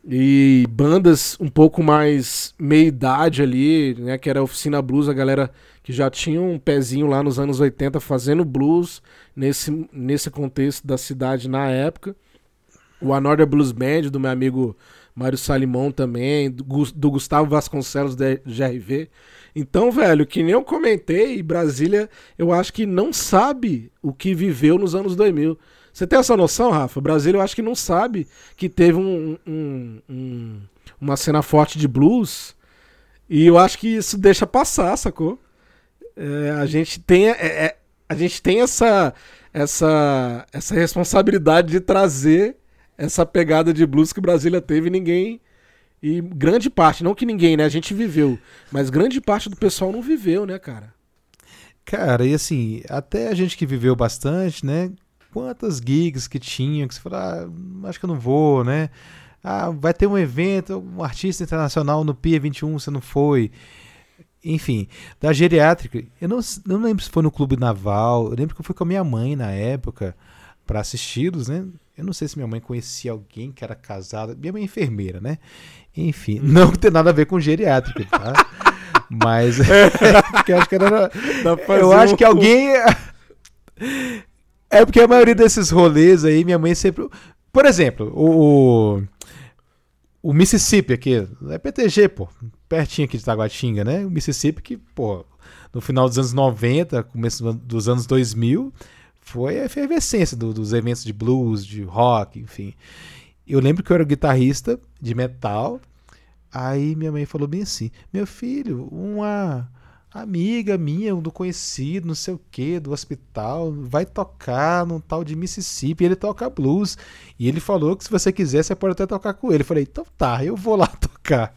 E bandas um pouco mais meia idade ali, né, que era a Oficina Blues, a galera que já tinha um pezinho lá nos anos 80 fazendo blues nesse, nesse contexto da cidade na época. O Another Blues Band do meu amigo Mário Salimão também, do, do Gustavo Vasconcelos da GRV. Então, velho, que nem eu comentei, Brasília, eu acho que não sabe o que viveu nos anos 2000. Você tem essa noção, Rafa? O Brasil eu acho que não sabe que teve um, um, um, uma cena forte de blues. E eu acho que isso deixa passar, sacou? É, a gente tem, é, é, a gente tem essa, essa, essa responsabilidade de trazer essa pegada de blues que Brasília teve e ninguém. E grande parte, não que ninguém, né? A gente viveu. Mas grande parte do pessoal não viveu, né, cara? Cara, e assim, até a gente que viveu bastante, né? Quantas gigs que tinha, que você fala, ah, acho que eu não vou, né? Ah, vai ter um evento, um artista internacional no Pia 21, você não foi. enfim, da geriátrica, eu não, não lembro se foi no Clube Naval, eu lembro que eu fui com a minha mãe na época para assisti-los, né? Eu não sei se minha mãe conhecia alguém que era casada. Minha mãe é enfermeira, né? Enfim, não tem nada a ver com geriátrica, tá? Mas porque eu acho que era. Eu acho que alguém. É porque a maioria desses rolês aí, minha mãe sempre. Por exemplo, o. O Mississippi aqui, é PTG, pô, pertinho aqui de Taguatinga, né? O Mississippi que, pô, no final dos anos 90, começo dos anos 2000, foi a efervescência do, dos eventos de blues, de rock, enfim. Eu lembro que eu era guitarrista de metal. Aí minha mãe falou bem assim: Meu filho, uma amiga minha, do conhecido, não sei o que, do hospital, vai tocar num tal de Mississippi. Ele toca blues. E ele falou que se você quiser, você pode até tocar com ele. Eu falei: Então tá, eu vou lá tocar.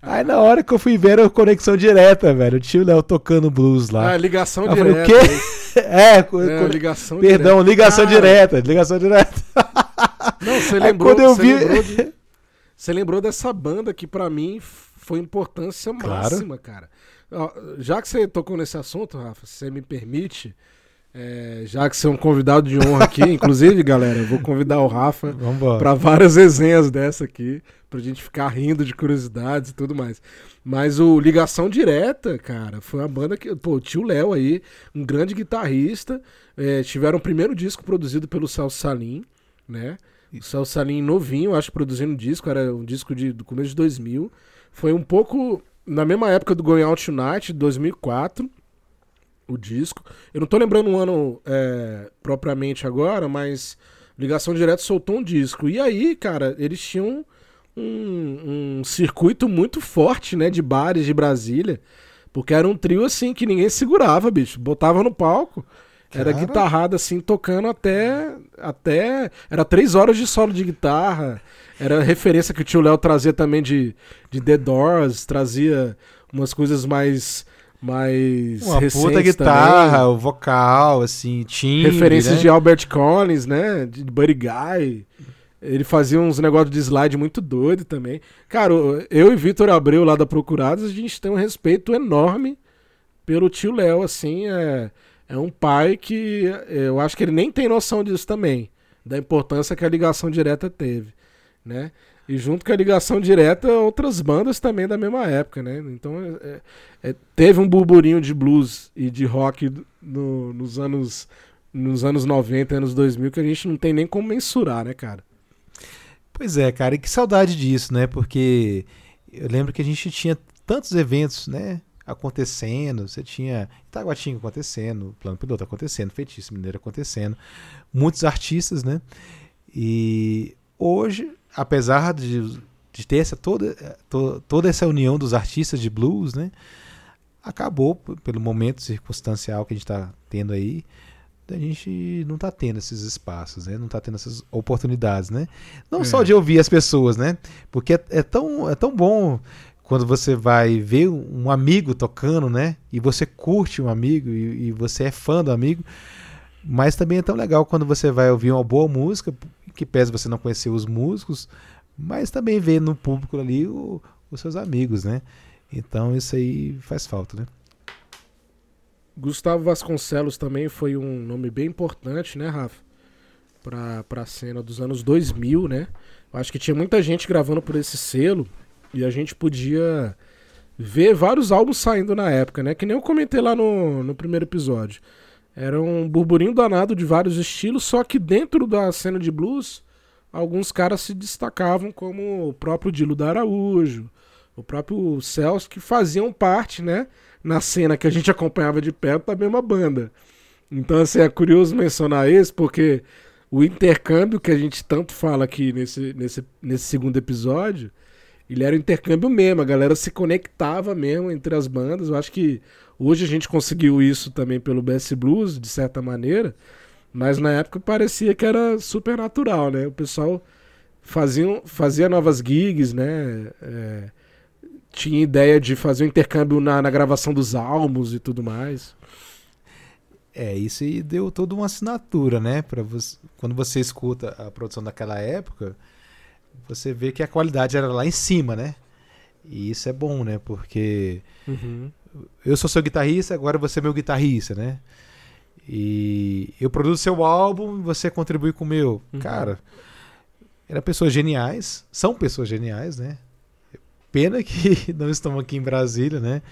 Aí na hora que eu fui ver, era conexão direta, velho. O tio Léo tocando blues lá. Ah, ligação eu direta. Falei, o quê? é, é, ligação perdão, direta. ligação direta, ligação direta. Não, você Aí lembrou, quando eu você vi- lembrou de- você lembrou dessa banda que pra mim foi importância Claro. máxima, cara. Já que você tocou nesse assunto, Rafa, se você me permite, é, já que você é um convidado de honra aqui, inclusive, galera, eu vou convidar o Rafa para várias resenhas dessa aqui, pra gente ficar rindo de curiosidades e tudo mais. Mas o Ligação Direta, cara, foi uma banda que, pô, o tio Léo aí, um grande guitarrista, é, tiveram o primeiro disco produzido pelo Celso Salim, né? O Celso Salim novinho, acho, produzindo um disco, era um disco de, do começo de 2000. Foi um pouco na mesma época do Going Out Tonight, 2004, o disco. Eu não tô lembrando o ano é, propriamente agora, mas Ligação Direta soltou um disco. E aí, cara, eles tinham um, um circuito muito forte, né, de bares de Brasília. Porque era um trio assim que ninguém segurava, bicho. Botava no palco. Era Cara. guitarrada assim, tocando até. até Era três horas de solo de guitarra. Era referência que o tio Léo trazia também de, de The Doors, trazia umas coisas mais. mais. Uma puta guitarra, também. o vocal, assim, timbre, Referências né? de Albert Collins, né? De Buddy Guy. Ele fazia uns negócios de slide muito doido também. Cara, eu e Vitor Abreu lá da Procurados, a gente tem um respeito enorme pelo tio Léo, assim, é, é um pai que é, eu acho que ele nem tem noção disso também, da importância que a ligação direta teve, né? E junto com a ligação direta, outras bandas também da mesma época, né? Então, é, é, teve um burburinho de blues e de rock no- nos anos nos anos 90, anos 2000, que a gente não tem nem como mensurar, né, cara? Pois é, cara, e que saudade disso, né? Porque eu lembro que a gente tinha tantos eventos, né? Acontecendo, você tinha Itaguatinga acontecendo, Plano Piloto acontecendo, Feitiço Mineiro acontecendo, muitos artistas, né? E hoje, apesar de, de ter essa, toda, to- toda essa união dos artistas de blues, né? Acabou pelo momento circunstancial que a gente está tendo aí, a gente não está tendo esses espaços, né? Não está tendo essas oportunidades, né? Não É. só de ouvir as pessoas, né? Porque é, é tão, é tão bom quando você vai ver um amigo tocando, né? E você curte um amigo e, e você é fã do amigo. Mas também é tão legal quando você vai ouvir uma boa música, que pese você não conhecer os músicos, mas também ver no público ali o- os seus amigos, né? Então isso aí faz falta, né? Gustavo Vasconcelos também foi um nome bem importante, né, Rafa? Pra, pra cena dos anos 2000, né? Eu acho que tinha muita gente gravando por esse selo e a gente podia ver vários álbuns saindo na época, né? Que nem eu comentei lá no, no primeiro episódio. Era um burburinho danado de vários estilos, só que dentro da cena de blues, alguns caras se destacavam, como o próprio Dilo da Araújo, o próprio Celso, que faziam parte, né? na cena que a gente acompanhava de perto da mesma banda. Então, assim, é curioso mencionar isso, porque o intercâmbio que a gente tanto fala aqui nesse, nesse, nesse segundo episódio, ele era um intercâmbio mesmo, a galera se conectava mesmo entre as bandas. Eu acho que hoje a gente conseguiu isso também pelo BS Blues, de certa maneira, mas na época parecia que era super natural, né? O pessoal fazia, fazia novas gigs, né? É, tinha ideia de fazer um intercâmbio na, na gravação dos álbuns e tudo mais. É, isso aí deu toda uma assinatura, né? Pra você, quando você escuta a produção daquela época, você vê que a qualidade era lá em cima, né? E isso é bom, né? Porque eu sou seu guitarrista, agora você é meu guitarrista, né? E eu produzo seu álbum e você contribui com o meu. Uhum. Cara, eram pessoas geniais, são pessoas geniais, né? Pena que não estão aqui em Brasília, né?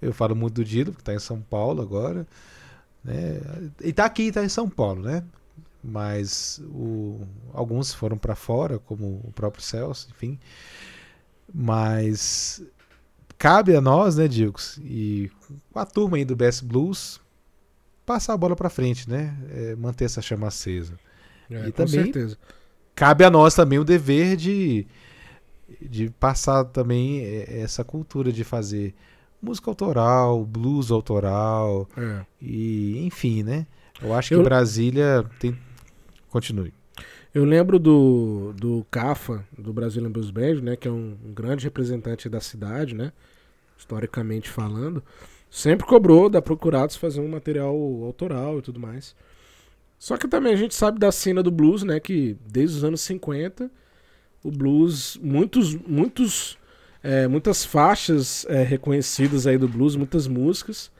Eu falo muito do Dilo, que está em São Paulo agora. Né? E está aqui, está em São Paulo, né? Mas o, alguns foram para fora, como o próprio Celso, enfim. Mas cabe a nós, né, Dilks, e a turma aí do Best Blues, passar a bola para frente, né? É, manter essa chama acesa. É, e com também certeza. cabe a nós também o dever de, de passar também é, essa cultura de fazer música autoral, blues autoral, é. e enfim, né? Eu acho que Eu... Brasília tem. Continue. Eu lembro do, do Cafa, do Brazilian Blues Band, né? Que é um, um grande representante da cidade, né? Historicamente falando sempre cobrou da Procurados fazer um material autoral e tudo mais. Só que também a gente sabe da cena do blues, né, que desde os anos 50 o blues, muitos, muitos, é, muitas faixas é, reconhecidas aí do blues, muitas músicas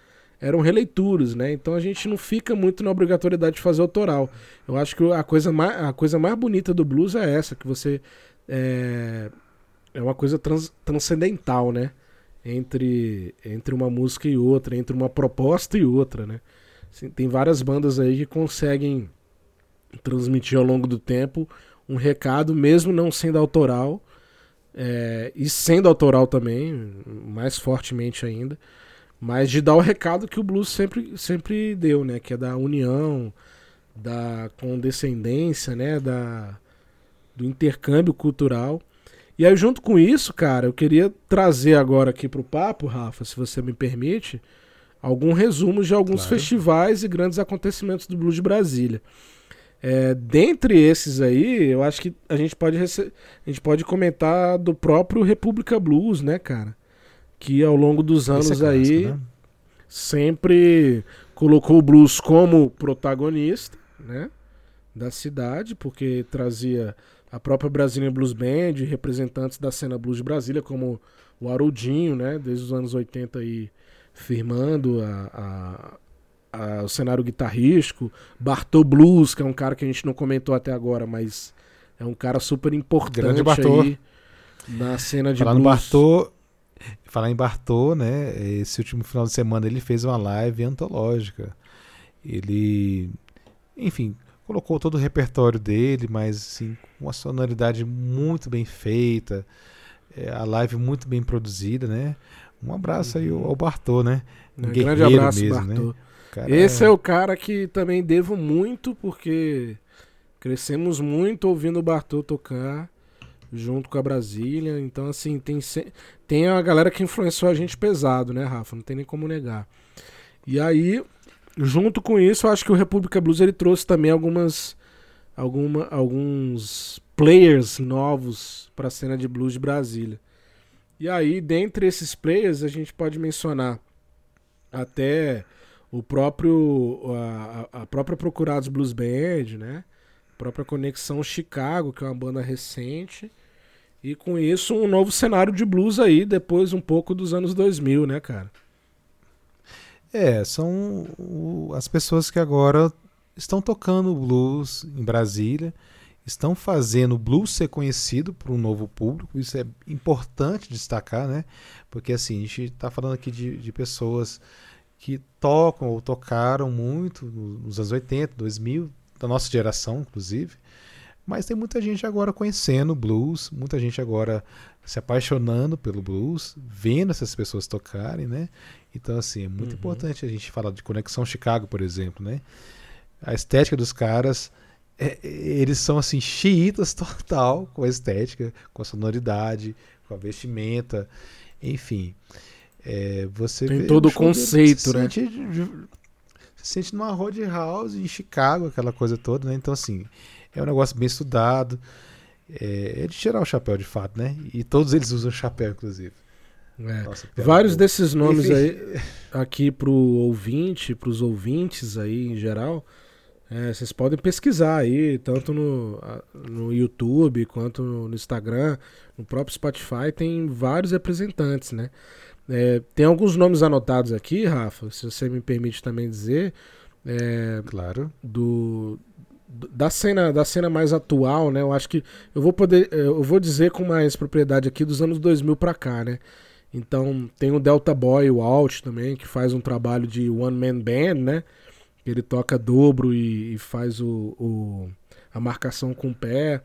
eram releituras, né? Então a gente não fica muito na obrigatoriedade de fazer autoral. Eu acho que a coisa mais, a coisa mais bonita do blues é essa, que você é, é uma coisa trans, transcendental, né? entre, entre uma música e outra, entre uma proposta e outra, né? Assim, tem várias bandas aí que conseguem transmitir ao longo do tempo um recado, mesmo não sendo autoral, é, e sendo autoral também, mais fortemente ainda, mas de dar o recado que o blues sempre, sempre deu, né? Que é da união, da condescendência, né? Da, do intercâmbio cultural. E aí, junto com isso, cara, eu queria trazer agora aqui pro papo, Rafa, se você me permite, algum resumo de alguns claro. festivais e grandes acontecimentos do Blues de Brasília. É, dentre esses aí, eu acho que a gente pode a gente pode comentar do próprio República Blues, né, cara? Que ao longo dos é anos é clássico, aí né? sempre colocou o blues como protagonista, né, da cidade, porque trazia a própria Brasília Blues Band, representantes da cena blues de Brasília, como o Haroldinho, né, desde os anos 80 aí, firmando a, a, a, o cenário guitarrístico, Bartô Blues, que é um cara que a gente não comentou até agora, mas é um cara super importante aí na cena de Falar blues. Bartô, falar em Bartô, né, esse último final de semana ele fez uma live antológica. Ele, enfim, colocou todo o repertório dele, mas assim, com uma sonoridade muito bem feita, é, a live muito bem produzida, né? Um abraço aí ao Bartô, né? Um, um grande abraço, mesmo, Bartô. Né? Cara, Esse é... é... o cara que também devo muito, porque crescemos muito ouvindo o Bartô tocar junto com a Brasília. Então, assim, tem, tem a galera que influenciou a gente pesado, né, Rafa? Não tem nem como negar. E aí, Junto com isso, eu acho que o República Blues ele trouxe também algumas alguma, alguns players novos para a cena de blues de Brasília. E aí, dentre esses players, a gente pode mencionar até o próprio a, a própria Procurados Blues Band, né? A própria Conexão Chicago, que é uma banda recente. E com isso um novo cenário de blues aí depois um pouco dos anos 2000, né, cara? É, são as pessoas que agora estão tocando blues em Brasília, estão fazendo o blues ser conhecido para um novo público. Isso é importante destacar, né? Porque assim, a gente está falando aqui de, de pessoas que tocam ou tocaram muito nos anos 80, 2000, da nossa geração, inclusive. Mas tem muita gente agora conhecendo o blues, muita gente agora se apaixonando pelo blues, vendo essas pessoas tocarem, né? Então, assim, é muito uhum. importante a gente falar de Conexão Chicago, por exemplo, né? A estética dos caras, é, eles são, assim, xiitas total com a estética, com a sonoridade, com a vestimenta, enfim. É, você Tem todo o conceito, né? Sente, se sente numa road house em Chicago, aquela coisa toda, né? Então, assim, é um negócio bem estudado. É, é de tirar o chapéu de fato, né? E todos eles usam chapéu, inclusive. É. Nossa, Vários desses nomes Enfim. aí, aqui pro ouvinte, pros ouvintes aí em geral, é, vocês podem pesquisar aí, tanto no, no YouTube quanto no Instagram, no próprio Spotify, tem vários representantes, né? É, tem alguns nomes anotados aqui, Rafa, se você me permite também dizer. É, claro. Do, da cena da cena mais atual, né? Eu acho que eu vou poder eu vou dizer com mais propriedade aqui dos anos 2000 para cá, né? Então, tem o Delta Boy, o Alt também, que faz um trabalho de one man band, né? Ele toca dobro e, e faz o, o, a marcação com o pé.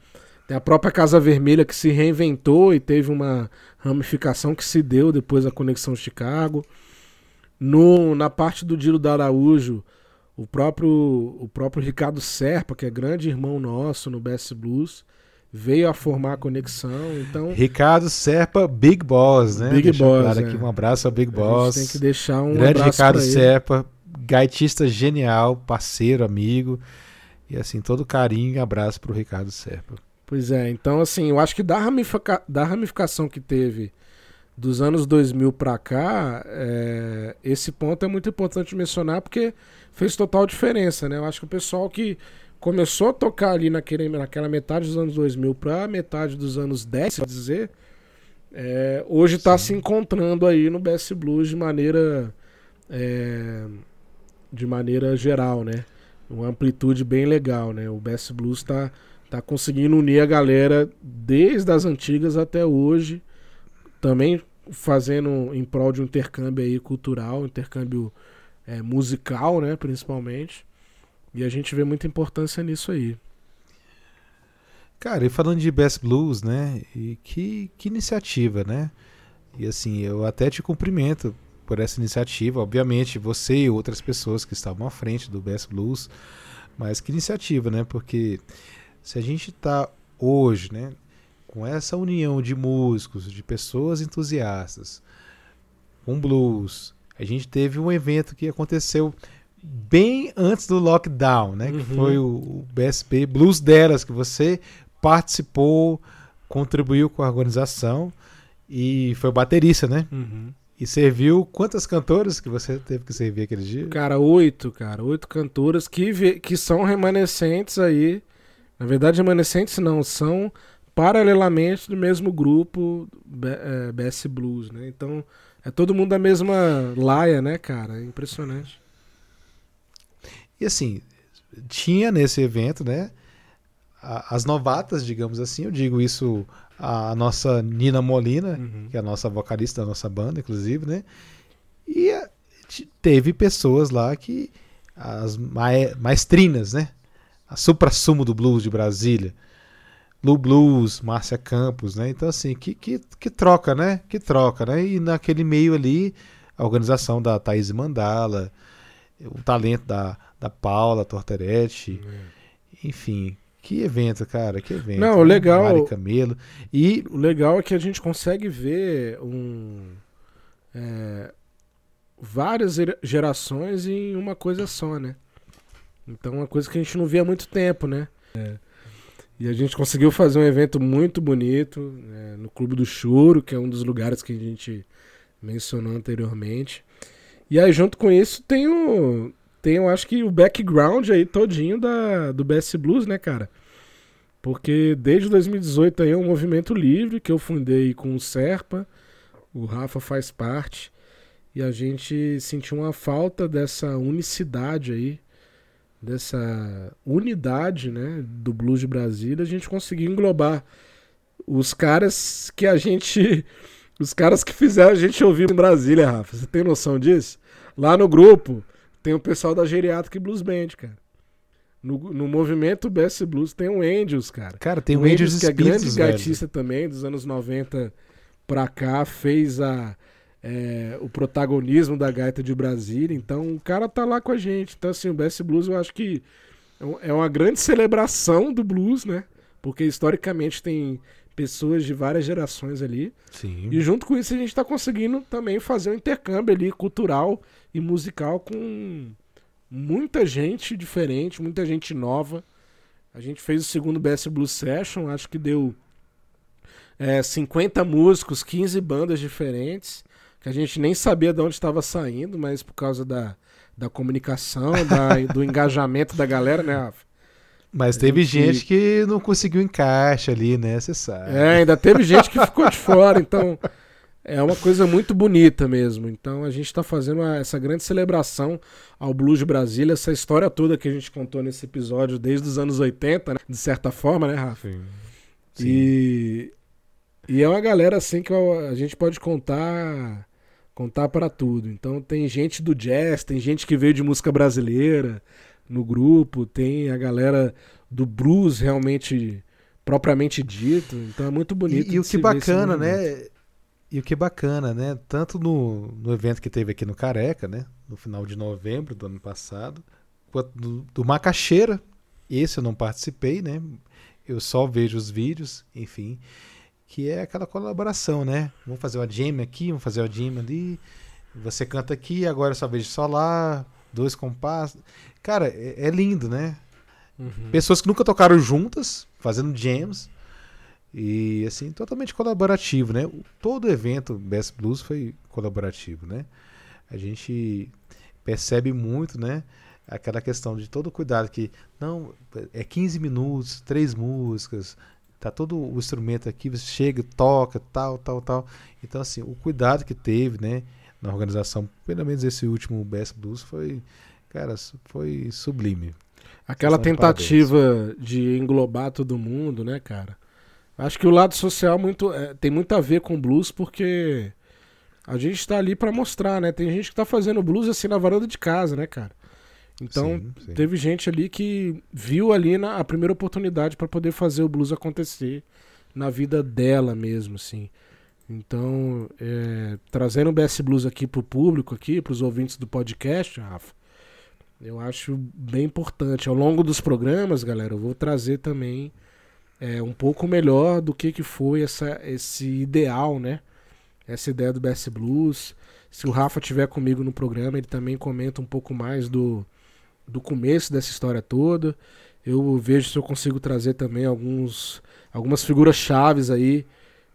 Tem a própria Casa Vermelha que se reinventou e teve uma ramificação que se deu depois da Conexão Chicago. No, na parte do Dilo da Araújo, o próprio, o próprio Ricardo Serpa, que é grande irmão nosso no Best Blues, veio a formar a conexão. Então, Ricardo Serpa, Big Boss, né? Big Deixa Boss. claro é. aqui um abraço ao Big A Boss. gente tem que deixar um Grande Ricardo. Serpa, gaitista genial, parceiro, amigo. E assim, todo carinho e abraço pro Ricardo Serpa. Pois é, então assim, eu acho que da, ramifica- da ramificação que teve dos anos 2000 pra cá, é, esse ponto é muito importante mencionar porque fez total diferença, né? Eu acho que o pessoal que começou a tocar ali naquele, naquela metade dos anos 2000 pra metade dos anos 10, se dizer, é, hoje tá Sim. se encontrando aí no BS Blues de maneira é, de maneira geral, né? Uma amplitude bem legal, né? O BS Blues tá tá conseguindo unir a galera desde as antigas até hoje, também fazendo em prol de um intercâmbio aí cultural, intercâmbio é, musical, né, principalmente. E a gente vê muita importância nisso aí. Cara, e falando de Best Blues, né? E que, que iniciativa, né? E assim, eu até te cumprimento por essa iniciativa. Obviamente, você e outras pessoas que estavam à frente do Best Blues. Mas que iniciativa, né? Porque se a gente tá hoje, né? Com essa união de músicos, de pessoas entusiastas, com blues, a gente teve um evento que aconteceu bem antes do lockdown, né? Que Uhum. foi o, o BSB Blues Delas, que você participou, contribuiu com a organização e foi baterista, né? E serviu quantas cantoras que você teve que servir aquele dia? Cara, oito, cara, oito cantoras que, que são remanescentes aí. Na verdade, remanescentes não, são paralelamente do mesmo grupo é, BS Blues, né? Então, é todo mundo da mesma laia, né, cara? É impressionante. E assim, tinha nesse evento, né? As novatas, digamos assim, eu digo isso a nossa Nina Molina, Uhum. que é a nossa vocalista da nossa banda, inclusive, né? E teve pessoas lá que as mae- maestrinas, né? A supra-sumo do blues de Brasília. Lu Blues, Márcia Campos, né? Então, assim, que, que, que troca, né? Que troca, né? E naquele meio ali, a organização da Thaís Mandala, o talento da, da Paula Torteretti, enfim. Que evento, cara, que evento. Não, legal- Mari Camelo. E O legal é que a gente consegue ver um, é, várias gera- gerações em uma coisa só, né? Então, uma coisa que a gente não via há muito tempo, né? É. E a gente conseguiu fazer um evento muito bonito né, no Clube do Choro, que é um dos lugares que a gente mencionou anteriormente. E aí, junto com isso, tem o, tem, eu acho que o background aí todinho da, do BS Blues, né, cara? Porque desde 2018 aí é um movimento livre que eu fundei com o Serpa, o Rafa faz parte, e a gente sentiu uma falta dessa unicidade aí, dessa unidade, né, do blues de Brasília, a gente conseguiu englobar os caras que a gente os caras que fizeram a gente ouvir em Brasília, Rafa. Você tem noção disso? Lá no grupo tem o pessoal da Geriátrica e Blues Band, cara. No, no movimento BS Blues tem o Angels, cara. Cara, tem o o Angels que é grande Espíritos, velho. gaitista também, dos anos 90 pra cá, fez a, é, o protagonismo da gaita de Brasília. Então o cara tá lá com a gente. Então, assim, o BS Blues eu acho que é é uma grande celebração do blues, né? Porque historicamente tem pessoas de várias gerações ali. Sim. E junto com isso a gente está conseguindo também fazer um intercâmbio ali cultural e musical com muita gente diferente, muita gente nova. A gente fez o segundo BS Blues Session, acho que deu é, 50 músicos, 15 bandas diferentes, que a gente nem sabia de onde estava saindo, mas por causa da, da comunicação, da- do engajamento da galera, né, Rafa? Mas A teve gente- gente que não conseguiu encaixe ali, né? Você sabe. É, ainda teve gente que ficou de fora, então É uma coisa muito bonita mesmo. Então a gente está fazendo uma, essa grande celebração ao Blues de Brasília, essa história toda que a gente contou nesse episódio desde os anos 80, né? de certa forma, né, Rafa? Sim. Sim. E, e é uma galera assim que a gente pode contar contar para tudo. Então tem gente do jazz, tem gente que veio de música brasileira no grupo, tem a galera do blues realmente propriamente dito. Então é muito bonito. E, e o que bacana, né? E o que bacana, né? Tanto no, no evento que teve aqui no Careca, né? No final de novembro do ano passado, quanto do, do Macaxeira. Esse eu não participei, né? Eu só vejo os vídeos, enfim. Que é aquela colaboração, né? Vamos fazer uma jam aqui, vamos fazer uma jam ali. Você canta aqui, agora só vejo só lá, dois compassos. Cara, é, é lindo, né? Uhum. Pessoas que nunca tocaram juntas, fazendo jams. E assim, totalmente colaborativo, né? Todo evento Best Blues foi colaborativo, né? A gente percebe muito, né? Aquela questão de todo o cuidado que não é 15 minutos, três músicas, tá todo o instrumento aqui, você chega, toca, tal, tal, tal. Então assim, o cuidado que teve, né, na organização, pelo menos esse último Best Blues foi, cara, foi sublime. Aquela tentativa de englobar todo mundo, né, cara? Acho que o lado social muito, é, tem muito a ver com blues, porque a gente está ali para mostrar, né? Tem gente que tá fazendo blues assim na varanda de casa, né, cara? Então, sim, sim. teve gente ali que viu ali na, a primeira oportunidade para poder fazer o blues acontecer na vida dela mesmo, assim. Então, é, trazendo o BS Blues aqui pro público, aqui, pros ouvintes do podcast, Rafa, eu acho bem importante. Ao longo dos programas, galera, eu vou trazer também é, um pouco melhor do que, que foi essa, esse ideal, né? Essa ideia do Best Blues. Se o Rafa tiver comigo no programa, ele também comenta um pouco mais do, do começo dessa história toda. Eu vejo se eu consigo trazer também alguns, algumas figuras chaves aí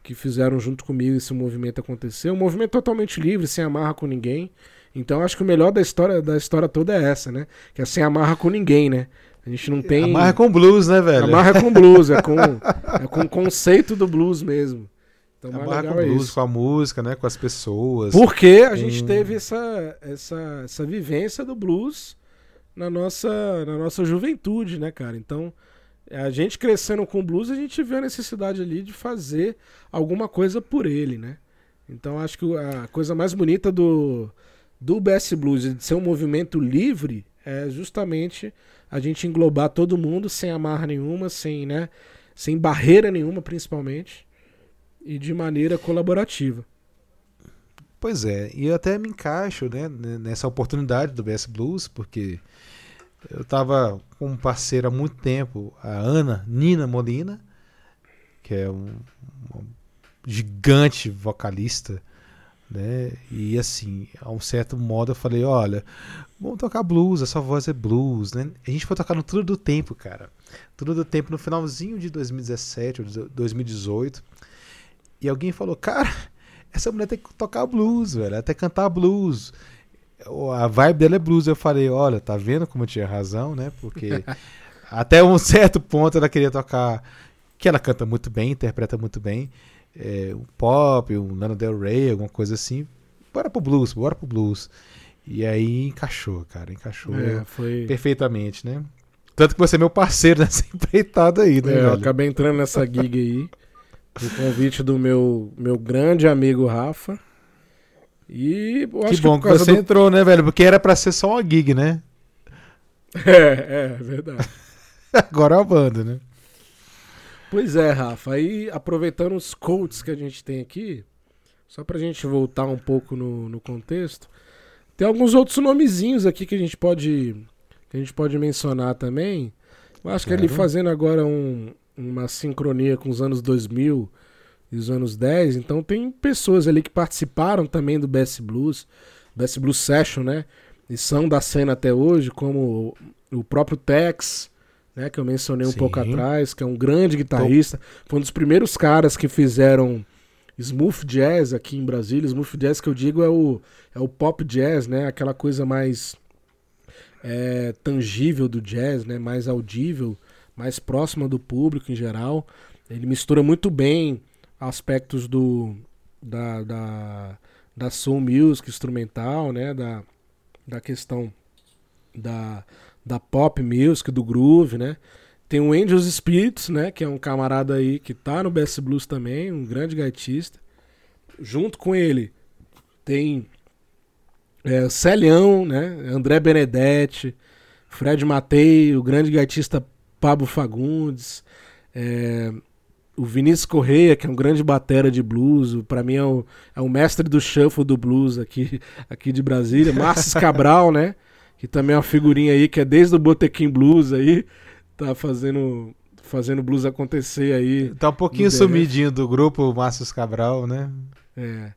que fizeram junto comigo esse movimento acontecer. Um movimento totalmente livre, sem amarra com ninguém. Então acho que o melhor da história da história toda é essa, né? Que é sem amarra com ninguém, né? A gente não tem. Amarra com blues, né, velho? Amarra com blues, é com, é com o conceito do blues mesmo. Então, Amarra com é blues, isso. com a música, né? Com as pessoas. Porque a gente teve essa, essa, essa vivência do blues na nossa, na nossa juventude, né, cara? Então, a gente crescendo com blues, a gente vê a necessidade ali de fazer alguma coisa por ele, né? Então, acho que a coisa mais bonita do, do BS Blues de ser um movimento livre é justamente a gente englobar todo mundo sem amarra nenhuma, sem, né, sem barreira nenhuma, principalmente, e de maneira colaborativa. Pois é, e eu até me encaixo né, nessa oportunidade do BS Blues, porque eu estava com um parceiro há muito tempo, a Ana Nina Molina, que é um, gigante vocalista né? E assim, a um certo modo eu falei, olha, vamos tocar blues, a sua voz é blues, né? A gente foi tocar no Tudo do Tempo, cara. Tudo do Tempo no finalzinho de 2017 ou 2018. E alguém falou, cara, essa mulher tem que tocar blues, velho, que cantar blues. A vibe dela é blues. Eu falei, olha, tá vendo como eu tinha razão, né? Porque até um certo ponto ela queria tocar, que ela canta muito bem, interpreta muito bem é, um pop, um Lana Del Rey, alguma coisa assim. Bora pro blues, bora pro blues. E aí encaixou, cara, encaixou é, foi... perfeitamente, né? Tanto que você é meu parceiro nessa empreitada aí, né? É, eu acabei entrando nessa gig aí. O convite do meu, meu grande amigo Rafa. E que bom que, que você do... entrou, né, velho? Porque era para ser só uma gig, né? É, é, verdade. Agora é uma banda, né? Pois é, Rafa. Aí, aproveitando os coaches que a gente tem aqui, só pra gente voltar um pouco no, no contexto, tem alguns outros nomezinhos aqui que a gente pode, que a gente pode mencionar também. Eu acho que ali fazendo agora um, uma sincronia com os anos 2000 e os anos 10, então tem pessoas ali que participaram também do Best Blues, Best Blues Session, né? E são da cena até hoje, como o próprio Tex, né, que eu mencionei um Sim. pouco atrás, que é um grande guitarrista. Foi um dos primeiros caras que fizeram smooth jazz aqui em Brasília. Smooth jazz que eu digo é o, é o pop jazz, né? Aquela coisa mais é, tangível do jazz, né? Mais audível, mais próxima do público em geral. Ele mistura muito bem aspectos do, da, da, da soul music instrumental, né? Da, da questão da, da pop music, do groove, né? Tem o Angels Spirits, né? Que é um camarada aí que tá no Best Blues também, um grande gaitista. Junto com ele tem é, Celião, né? André Benedetti, Fred Matei, o grande gaitista Pablo Fagundes, é, o Vinícius Correia, que é um grande batera de blues, para mim é o, é o mestre do shuffle do blues aqui, aqui de Brasília. Márcio Cabral, né? Que também é uma figurinha aí que é desde o Botequim Blues aí, tá fazendo fazendo blues acontecer aí. Tá um pouquinho sumidinho do grupo, o Márcio Cabral, né? É.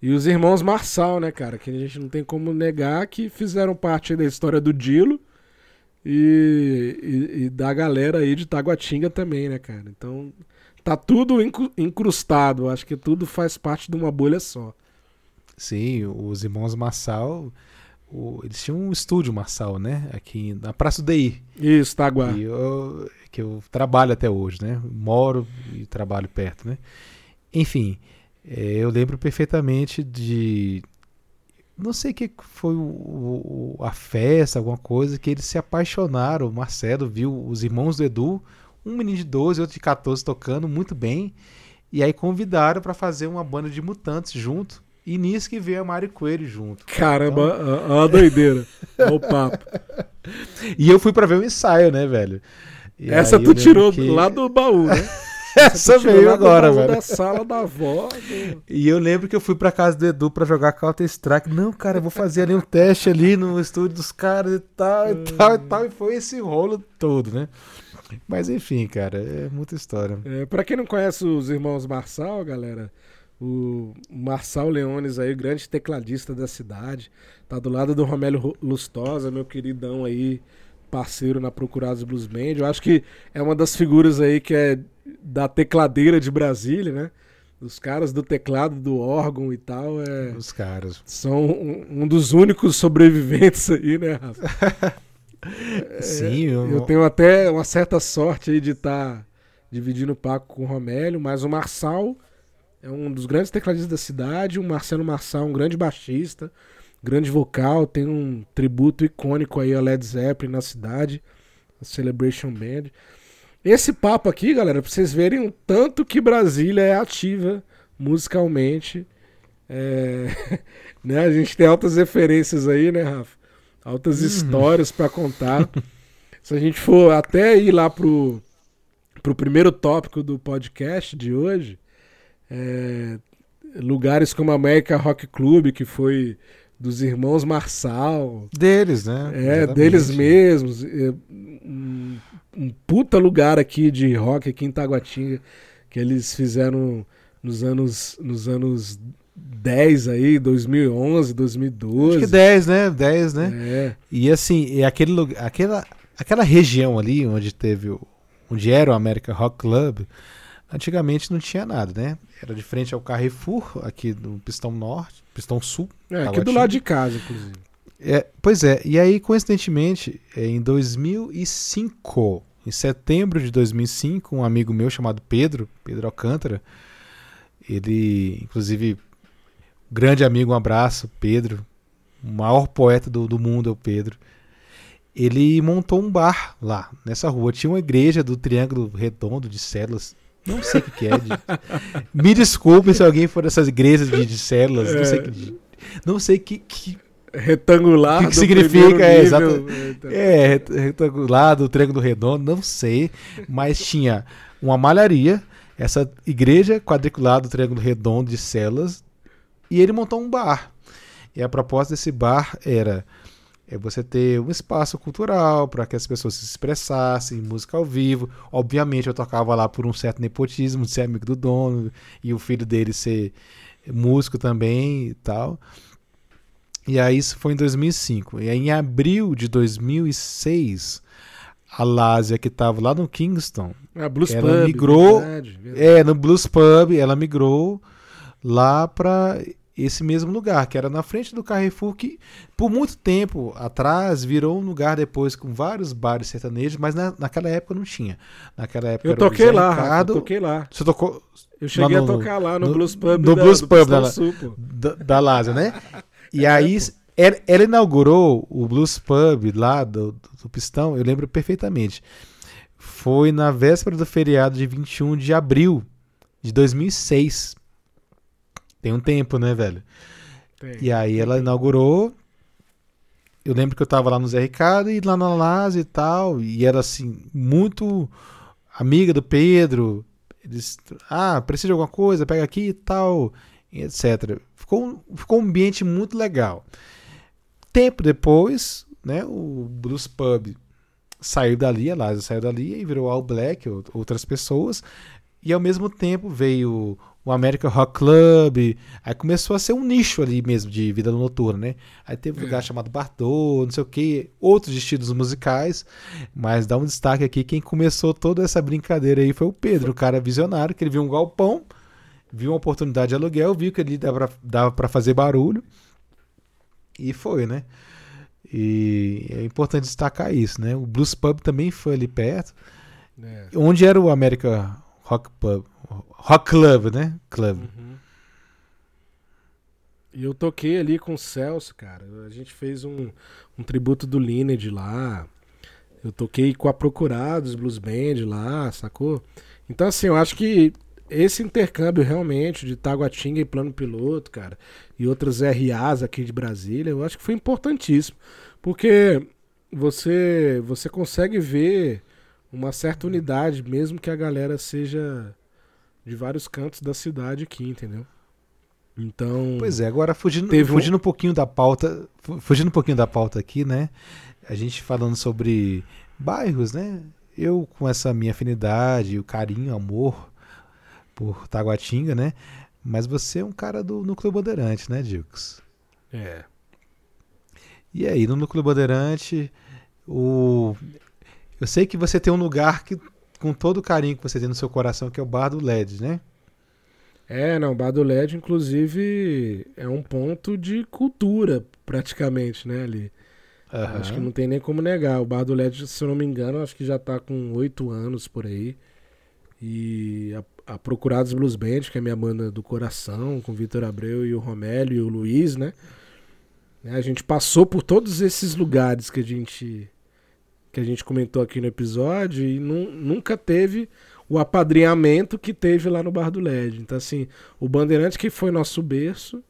E os irmãos Marçal, né, cara? Que a gente não tem como negar que fizeram parte da história do Dilo e, e, e, da galera aí de Taguatinga também, né, cara? Então, tá tudo incrustado. Acho que tudo faz parte de uma bolha só. Sim, os irmãos Marçal, o, eles tinham um estúdio Marçal, né? Aqui na Praça do DI. Isso, Taguá. Eu, que eu trabalho até hoje, né? Moro e trabalho perto, né? Enfim, é, eu lembro perfeitamente de. Não sei o que foi o, o, a festa, alguma coisa, que eles se apaixonaram. O Marcelo viu os irmãos do Edu, um menino de 12 outro de 14 tocando muito bem. E aí convidaram para fazer uma banda de mutantes junto. E nisso que veio a Mari Coelho junto. Caramba, então... a, a doideira. Olha o papo. E eu fui para ver o ensaio, né, velho? E Essa tu tirou que... lá do baú, né? Essa veio agora, velho. da sala da avó. Do... E eu lembro que eu fui pra casa do Edu pra jogar Counter Strike. Não, cara, eu vou fazer ali um teste ali no estúdio dos caras e tal, e tal, e tal. E foi esse rolo todo, né? Mas enfim, cara, é muita história. É, pra quem não conhece os irmãos Marçal, galera, o Marçal Leones aí, grande tecladista da cidade, tá do lado do Romélio Lustosa, meu queridão aí, parceiro na Procurados Blues Band. Eu acho que é uma das figuras aí que é da tecladeira de Brasília, né? Os caras do teclado, do órgão e tal. É, Os caras. São um, um dos únicos sobreviventes aí, né, Rafa? Sim, é, eu... eu... tenho até uma certa sorte aí de estar tá dividindo o Paco com o Romélio, mas o Marçal é um dos grandes tecladistas da cidade, o Marcelo Marçal, um grande baixista, grande vocal, tem um tributo icônico aí a Led Zeppelin na cidade, a Celebration Band. Esse papo aqui, galera, pra vocês verem o tanto que Brasília é ativa musicalmente. É... né? A gente tem altas referências aí, né, Rafa? Altas uhum. histórias para contar. Se a gente for até ir lá pro, pro primeiro tópico do podcast de hoje, é... lugares como a América Rock Club, que foi dos irmãos Marçal. Deles, né? É, Exatamente. deles mesmos. É, um, um, puta lugar aqui de rock aqui em Taguatinga que eles fizeram nos anos nos anos 10 aí, 2011, 2012. Acho que 10, né? 10, né? É. E assim, e aquele lugar, aquela aquela região ali onde teve o onde era o American Rock Club, antigamente não tinha nada, né? Era de frente ao Carrefour, aqui no Pistão Norte, Pistão Sul. É, aqui do lado de casa, inclusive. É, pois é, e aí, coincidentemente, é, em 2005, em setembro de 2005, um amigo meu chamado Pedro, Pedro Alcântara, ele, inclusive, grande amigo, um abraço, Pedro, o maior poeta do, do mundo é o Pedro. Ele montou um bar lá, nessa rua. Tinha uma igreja do Triângulo Redondo de células não sei o que, que é. De... Me desculpe se alguém for dessas igrejas de, de células. É. Não sei que. Não sei que. que... Retangular. O que, que significa? É, exato. É, retangular do Triângulo Redondo, não sei. Mas tinha uma malharia, essa igreja quadriculada do Triângulo Redondo de celas, e ele montou um bar. E a proposta desse bar era é você ter um espaço cultural para que as pessoas se expressassem, música ao vivo. Obviamente eu tocava lá por um certo nepotismo, de ser amigo do dono e o filho dele ser músico também e tal. E aí isso foi em 2005. E aí em abril de 2006, a Lásia que estava lá no Kingston, a Blues ela Pub, migrou, verdade, verdade. é, no Blues Pub, ela migrou lá para esse mesmo lugar, que era na frente do Carrefour, que por muito tempo atrás virou um lugar depois com vários bares sertanejos, mas na, naquela época não tinha. Naquela época eu toquei lá, Ricardo, eu toquei lá. Você tocou? Eu cheguei no, a tocar lá no, no Blues Pub. No da, Blues Pub da, da, da né? E aí ela, ela, inaugurou o Blues Pub lá do, do Pistão, eu lembro perfeitamente. Foi na véspera do feriado de 21 de abril de 2006. Tem um tempo, né, velho? Tem. E aí ela inaugurou. Eu lembro que eu tava lá no Zé Ricardo e lá na Laz e tal. E era assim, muito amiga do Pedro. Eles, ah, precisa de alguma coisa, pega aqui e tal, etc. Ficou, ficou um ambiente muito legal. Tempo depois, né, o Blues Pub saiu dali, a Lázaro saiu dali e virou All Black, outras pessoas. E ao mesmo tempo veio o American Rock Club. Aí começou a ser um nicho ali mesmo de vida noturna, né? Aí teve um lugar é. chamado Bartô, não sei o que, outros estilos musicais. Mas dá um destaque aqui: quem começou toda essa brincadeira aí foi o Pedro, o cara visionário, que ele viu um galpão, viu uma oportunidade de aluguel, viu que ali dava para fazer barulho. E foi, né? E é importante destacar isso, né? O Blues Pub também foi ali perto. É. Onde era o American Rock Pub? Rock Club, né? Club. Uhum. E eu toquei ali com o Celso, cara. A gente fez um, um tributo do Lineage lá. Eu toquei com a Procurados Blues Band lá, sacou? Então, assim, eu acho que esse intercâmbio realmente de Taguatinga e Plano Piloto, cara, e outras RAs aqui de Brasília, eu acho que foi importantíssimo. Porque você, você consegue ver uma certa unidade, mesmo que a galera seja de vários cantos da cidade aqui, entendeu? Então. Pois é, agora fugindo, fugindo um... um pouquinho da pauta. Fugindo um pouquinho da pauta aqui, né? A gente falando sobre bairros, né? Eu, com essa minha afinidade, o carinho, amor por Taguatinga, né? Mas você é um cara do Núcleo Bandeirante, né, Dilks? É. E aí, no Núcleo Bandeirante, o... eu sei que você tem um lugar que com todo o carinho que você tem no seu coração, que é o Bar do LED, né? É, não, o Bar do LED, inclusive, é um ponto de cultura, praticamente, né, ali. Uhum. Acho que não tem nem como negar. O Bar do LED, se eu não me engano, acho que já tá com oito anos por aí. E a, a Procurados Blues Band, que é a minha banda do coração, com o Vitor Abreu e o Romélio e o Luiz, né? A gente passou por todos esses lugares que a gente que a gente comentou aqui no episódio e nu nunca teve o apadrinhamento que teve lá no Bar do LED. Então, assim, o Bandeirante, que foi nosso berço,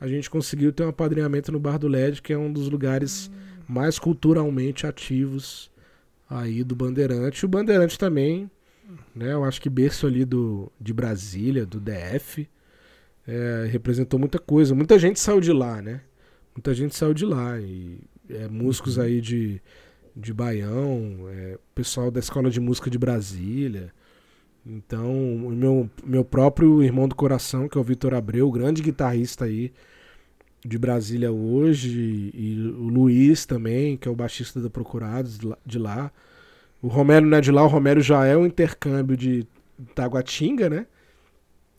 a gente conseguiu ter um apadrinhamento no Bar do LED, que é um dos lugares mais culturalmente ativos aí do Bandeirante. O Bandeirante também, né, eu acho que berço ali do, de Brasília, do DF, é, representou muita coisa. Muita gente saiu de lá, né? Muita gente saiu de lá. E é, músicos aí de de Baião, é, pessoal da Escola de Música de Brasília. Então, o meu, meu próprio irmão do coração, que é o Vitor Abreu, grande guitarrista aí de Brasília hoje, e o Luiz também, que é o baixista da Procurados de lá. O Romero não é de lá, o Romero já é um intercâmbio de Taguatinga, né?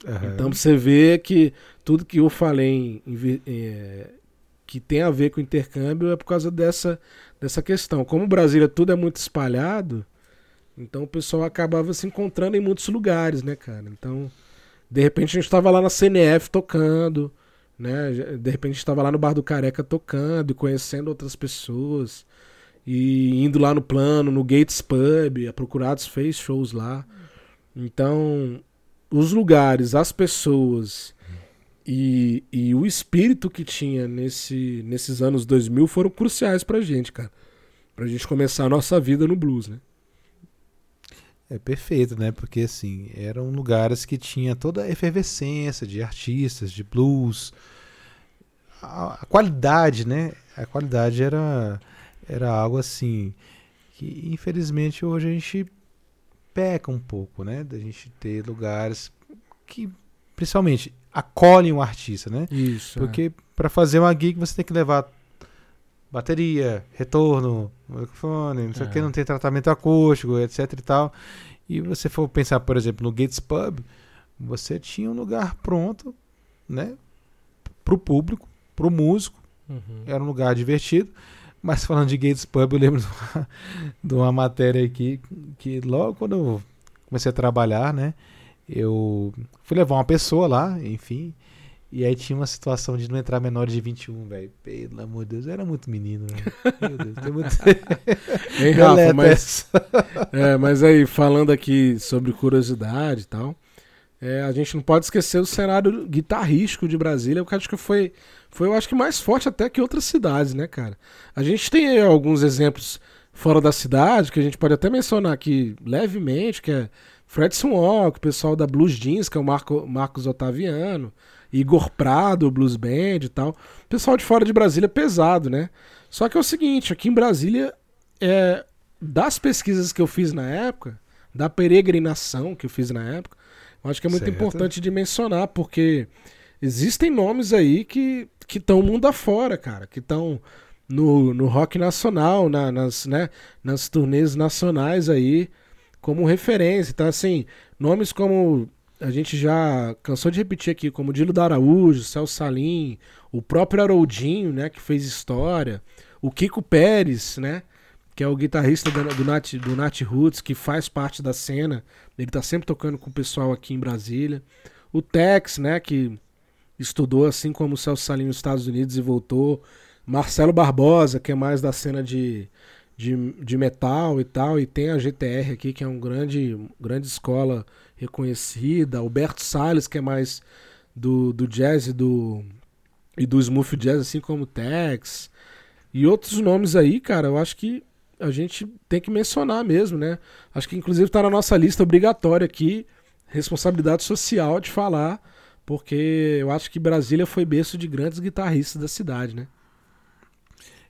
Uhum. Então você vê que tudo que eu falei em, em, é, que tem a ver com intercâmbio é por causa dessa dessa questão. Como Brasília tudo é muito espalhado, então o pessoal acabava se encontrando em muitos lugares, né, cara? Então, de repente a gente estava lá na CNF tocando, né? De repente a gente estava lá no Bar do Careca tocando e conhecendo outras pessoas. E indo lá no plano, no Gates Pub, a Procurados fez shows lá. Então, os lugares, as pessoas e, e o espírito que tinha nesse, nesses anos 2000 foram cruciais pra gente, cara. Pra gente começar a nossa vida no blues, né? É perfeito, né? Porque assim, eram lugares que tinha toda a efervescência de artistas, de blues. A, a qualidade, né? A qualidade era, era algo assim que infelizmente hoje a gente peca um pouco, né? Da gente ter lugares que, principalmente, acolhem o artista, né? Isso. Porque é. para fazer uma gig você tem que levar bateria, retorno, microfone, não sei o que, é. não tem tratamento acústico, etc e tal. E você for pensar, por exemplo, no Gates Pub, você tinha um lugar pronto, né? pro público, pro músico, uhum. era um lugar divertido. Mas falando de Gates Pub, eu lembro de uma, de uma matéria aqui que logo quando eu comecei a trabalhar, né? Eu fui levar uma pessoa lá, enfim. E aí tinha uma situação de não entrar menor de 21, velho. Pelo amor de Deus, era muito menino, Meu Deus, tem muito. Ei, Rafa, mas, é, mas aí, falando aqui sobre curiosidade e tal, é, a gente não pode esquecer o cenário guitarrístico de Brasília, eu acho que foi, foi, eu acho que mais forte até que outras cidades, né, cara? A gente tem alguns exemplos fora da cidade, que a gente pode até mencionar aqui levemente, que é Fred Walk, o pessoal da Blues Jeans, que é o Marco, Marcos Otaviano, Igor Prado, Blues Band e tal. Pessoal de fora de Brasília pesado, né? Só que é o seguinte, aqui em Brasília, é, das pesquisas que eu fiz na época, da peregrinação que eu fiz na época, eu acho que é muito certo. importante de mencionar, porque existem nomes aí que estão mundo afora, cara, que estão no, no rock nacional, na, nas, né, nas turnês nacionais aí, como referência. Então, assim, nomes como a gente já cansou de repetir aqui, como Dilo da Araújo, Celso Salim, o próprio Haroldinho, né, que fez história, o Kiko Pérez, né, que é o guitarrista do, do, Nat, do Nat Roots, que faz parte da cena, ele tá sempre tocando com o pessoal aqui em Brasília. O Tex, né, que estudou assim como o Celso Salim nos Estados Unidos e voltou. Marcelo Barbosa, que é mais da cena de, de, de metal e tal, e tem a GTR aqui, que é uma grande, grande escola reconhecida, Alberto Salles, que é mais do, do jazz e do, e do smooth jazz, assim como Tex, e outros nomes aí, cara, eu acho que a gente tem que mencionar mesmo, né? Acho que inclusive está na nossa lista obrigatória aqui, responsabilidade social de falar, porque eu acho que Brasília foi berço de grandes guitarristas da cidade, né?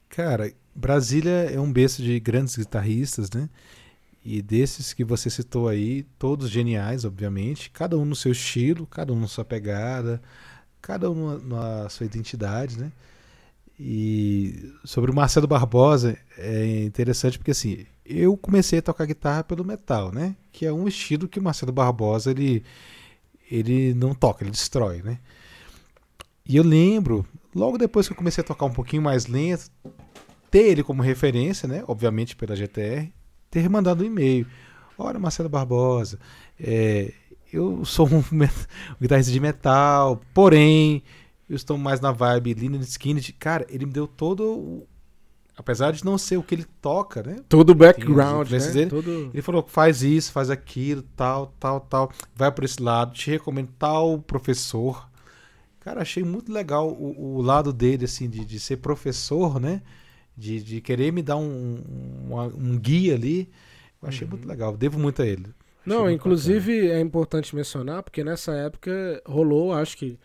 Cara, Brasília é um berço de grandes guitarristas, né? E desses que você citou aí, todos geniais, obviamente, cada um no seu estilo, cada um na sua pegada, cada um na sua identidade, né? E sobre o Marcelo Barbosa, é interessante porque assim, eu comecei a tocar guitarra pelo metal, né? Que é um estilo que o Marcelo Barbosa ele, ele não toca, ele destrói, né? E eu lembro, logo depois que eu comecei a tocar um pouquinho mais lento, ter ele como referência, né? Obviamente pela GTR, ter mandado um e-mail. Olha, Marcelo Barbosa, é, eu sou um, guitarrista de metal, porém, eu estou mais na vibe Lynyrd Skynyrd. Cara, ele me deu todo o, Apesar de não ser o que ele toca, né? Todo o background, né? Dele, Todo... Ele falou, faz isso, faz aquilo, tal, tal, tal. Vai por esse lado, te recomendo tal professor. Cara, achei muito legal o, o lado dele, assim, de, de ser professor, né? De, de querer me dar um, um, um guia ali. Eu achei uhum. muito legal, devo muito a ele. Achei Não, inclusive bacana. é importante mencionar, porque nessa época rolou, acho que.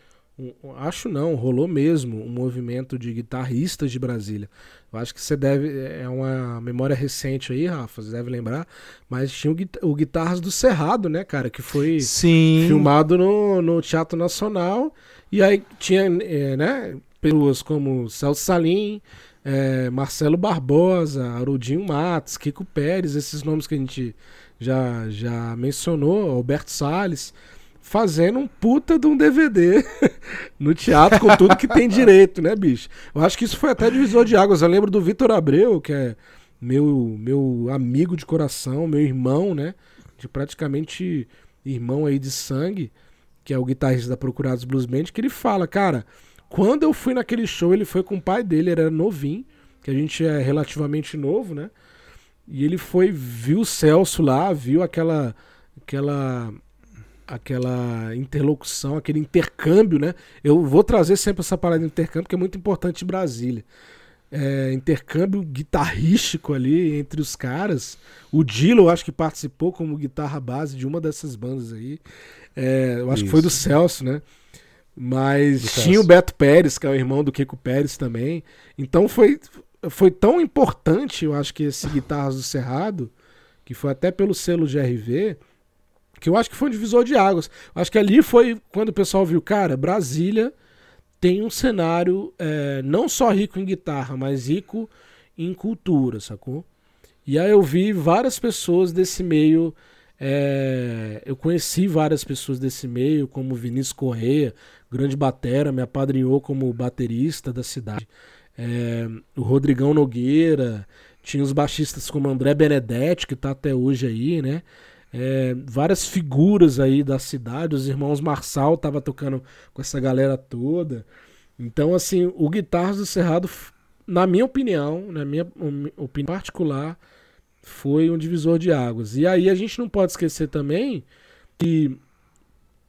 Acho não, rolou mesmo um movimento de guitarristas de Brasília. Eu acho que você deve. É uma memória recente aí, Rafa, você deve lembrar. Mas tinha o, o Guitarras do Cerrado, né, cara? Que foi Sim. filmado no, no Teatro Nacional. E aí tinha, é, né, pessoas como Celso Salim, é, Marcelo Barbosa, Arudinho Matos, Kiko Pérez, esses nomes que a gente já, já mencionou, Alberto Salles, fazendo um puta de um DVD no teatro com tudo que tem direito, né, bicho? Eu acho que isso foi até divisor de águas. Eu lembro do Vitor Abreu, que é meu, meu amigo de coração, meu irmão, né? De praticamente irmão aí de sangue, que é o guitarrista da Procurados Blues Band, que ele fala, cara, quando eu fui naquele show, ele foi com o pai dele, era novinho, que a gente é relativamente novo, né? E ele foi, viu o Celso lá, viu aquela aquela aquela interlocução, aquele intercâmbio, né? Eu vou trazer sempre essa palavra de intercâmbio, que é muito importante em Brasília. É, intercâmbio guitarrístico ali entre os caras. O Dilo, eu acho que participou como guitarra base de uma dessas bandas aí. É, eu acho Isso. que foi do Celso, né? Mas tinha o Beto Pérez, que é o irmão do Kiko Pérez também. Então foi, foi tão importante, eu acho que esse Guitarras do Cerrado, que foi até pelo selo GRV, que eu acho que foi um divisor de águas. Eu acho que ali foi quando o pessoal viu, cara, Brasília tem um cenário é, não só rico em guitarra, mas rico em cultura, sacou? E aí eu vi várias pessoas desse meio é, eu conheci várias pessoas desse meio, como Vinícius Correia, grande batera, me apadrinhou como baterista da cidade. É, o Rodrigão Nogueira, tinha os baixistas como André Benedetti, que está até hoje aí, né? É, várias figuras aí da cidade, os irmãos Marçal tava tocando com essa galera toda. Então, assim, o Guitarras do Cerrado, na minha opinião, na minha opinião particular, foi um divisor de águas. E aí a gente não pode esquecer também que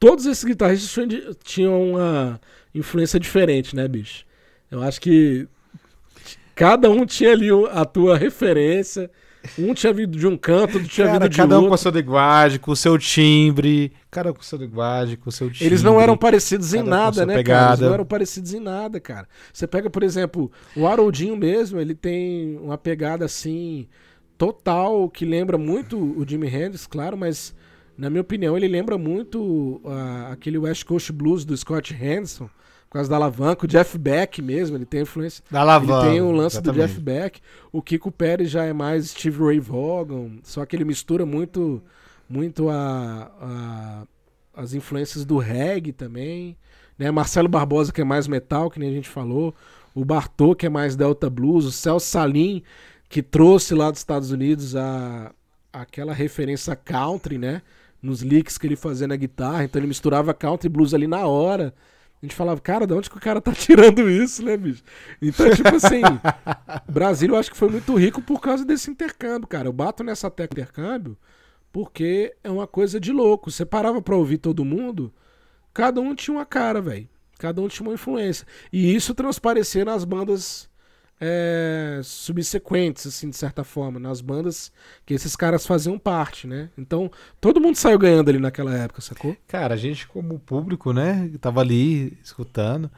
todos esses guitarristas tinham uma influência diferente, né, bicho? Eu acho que cada um tinha ali a tua referência. Um tinha vindo de um canto, outro tinha Cara, vindo de cada outro. um com a sua linguagem, com o seu timbre. Cada um com a sua linguagem, com o seu timbre. Eles não eram parecidos em nada, né, pegada. cara? Eles não eram parecidos em nada, cara. Você pega, por exemplo, o Haroldinho mesmo, ele tem uma pegada assim total que lembra muito o Jimi Hendrix, claro, mas na minha opinião ele lembra muito uh, aquele West Coast Blues do Scott Hanson por causa da alavanca. O Jeff Beck mesmo, ele tem influência. Da alavanca. Ele tem o lance exatamente. do Jeff Beck. O Kiko Pérez já é mais Steve Ray Vaughan, só que ele mistura muito, muito a, a as influências do reggae também. Né? Marcelo Barbosa, que é mais metal, que nem a gente falou. O Bartô, que é mais Delta Blues. O Celso Salim, que trouxe lá dos Estados Unidos a, aquela referência country, né? Nos licks que ele fazia na guitarra. Então ele misturava country blues ali na hora. A gente falava, cara, de onde que o cara tá tirando isso, né, bicho? Então, tipo assim, Brasil eu acho que foi muito rico por causa desse intercâmbio, cara. Eu bato nessa tecla intercâmbio porque é uma coisa de louco. Você parava pra ouvir todo mundo, cada um tinha uma cara, velho. Cada um tinha uma influência. E isso transparecia nas bandas é, subsequentes, assim, de certa forma, nas bandas que esses caras faziam parte, né? Então, todo mundo saiu ganhando ali naquela época, sacou? Cara, a gente, como público, né, tava ali escutando.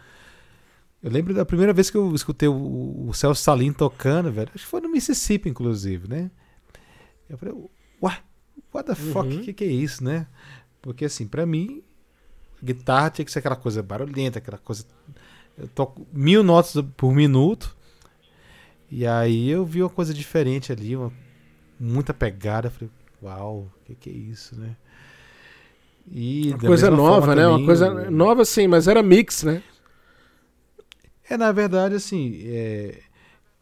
Eu lembro da primeira vez que eu escutei o, o Celso Salim tocando, velho. Acho que foi no Mississippi, inclusive, né? Eu falei, what, what the fuck? O uhum. que, que é isso, né? Porque, assim, para mim, guitarra tinha que ser aquela coisa barulhenta, aquela coisa. Eu toco mil notas por minuto e aí eu vi uma coisa diferente ali, uma, muita pegada. Falei, uau, o que, que é isso, né? E uma coisa nova, né? Também, uma coisa nova sim, mas era mix, né? É, na verdade, assim, é...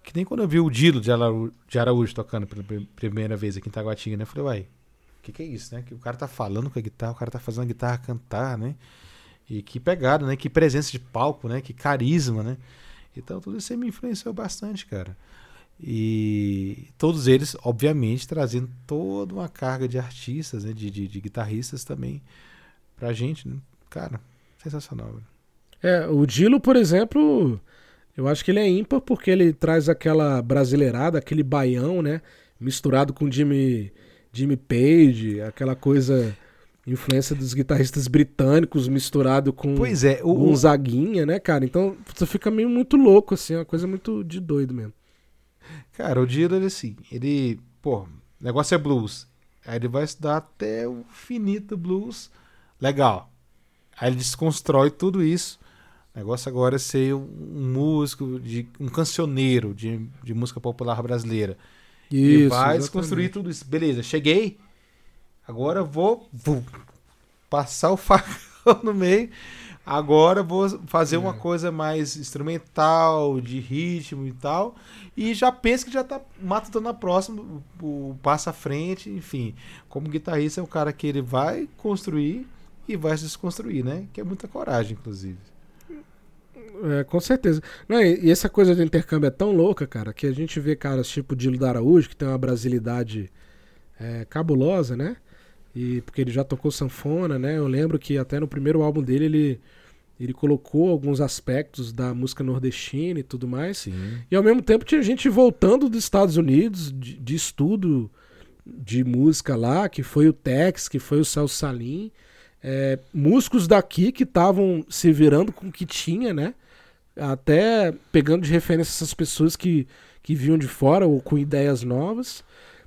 que nem quando eu vi o Dilo de Araújo, de Araújo tocando pela primeira vez aqui em Taguatinga, né? Eu falei, uai, o que, que é isso, né? Que o cara tá falando com a guitarra, o cara tá fazendo a guitarra cantar, né? E que pegada, né? Que presença de palco, né? Que carisma, né? Então tudo isso me influenciou bastante, cara. E todos eles, obviamente, trazendo toda uma carga de artistas, né, de, de, de guitarristas também pra gente, né? Cara, sensacional. Velho. É, o Dilo, por exemplo, eu acho que ele é ímpar porque ele traz aquela brasileirada, aquele baião, né? Misturado com Jimmy, Jimmy Page, aquela coisa influência dos guitarristas britânicos misturado com pois é, o, Gonzaguinha, né, cara? Então você fica meio muito louco, assim, uma coisa muito de doido mesmo. Cara, o Dilo, ele assim, ele, pô, o negócio é blues. Aí ele vai estudar até o finito blues. Legal. Aí ele desconstrói tudo isso. O negócio agora é ser um músico, de, um cancioneiro de, de música popular brasileira. Isso, e vai desconstruir tudo isso. Beleza, cheguei Agora vou, vou passar o facão no meio. Agora vou fazer é. uma coisa mais instrumental, de ritmo e tal. E já penso que já tá matando na próxima, o passa à frente, enfim. Como guitarrista é um cara que ele vai construir e vai se desconstruir, né? Que é muita coragem, inclusive. É, com certeza. Não, e, essa coisa do intercâmbio é tão louca, cara, que a gente vê caras tipo Dilo da Araújo, que tem uma brasilidade é, cabulosa, né? E porque ele já tocou sanfona, né? Eu lembro que até no primeiro álbum dele ele ele colocou alguns aspectos da música nordestina e tudo mais. Sim. E ao mesmo tempo tinha gente voltando dos Estados Unidos de, de estudo de música lá, que foi o Tex, que foi o Celso Salim. É, músicos daqui que estavam se virando com o que tinha, né? Até pegando de referência essas pessoas que, que vinham de fora ou com ideias novas.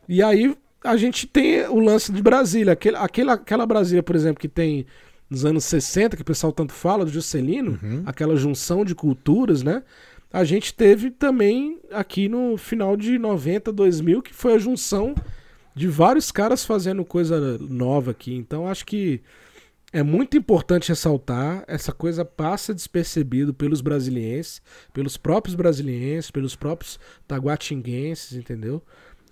E aí a gente tem o lance de Brasília. Aquele, aquela, aquela Brasília, por exemplo, que tem nos anos 60, que o pessoal tanto fala, do Juscelino, uhum. aquela junção de culturas, né? A gente teve também aqui no final de 90, 2000, que foi a junção de vários caras fazendo coisa nova aqui. Então acho que é muito importante ressaltar, essa coisa passa despercebido pelos brasilienses, pelos próprios brasilienses, pelos próprios taguatinguenses, entendeu?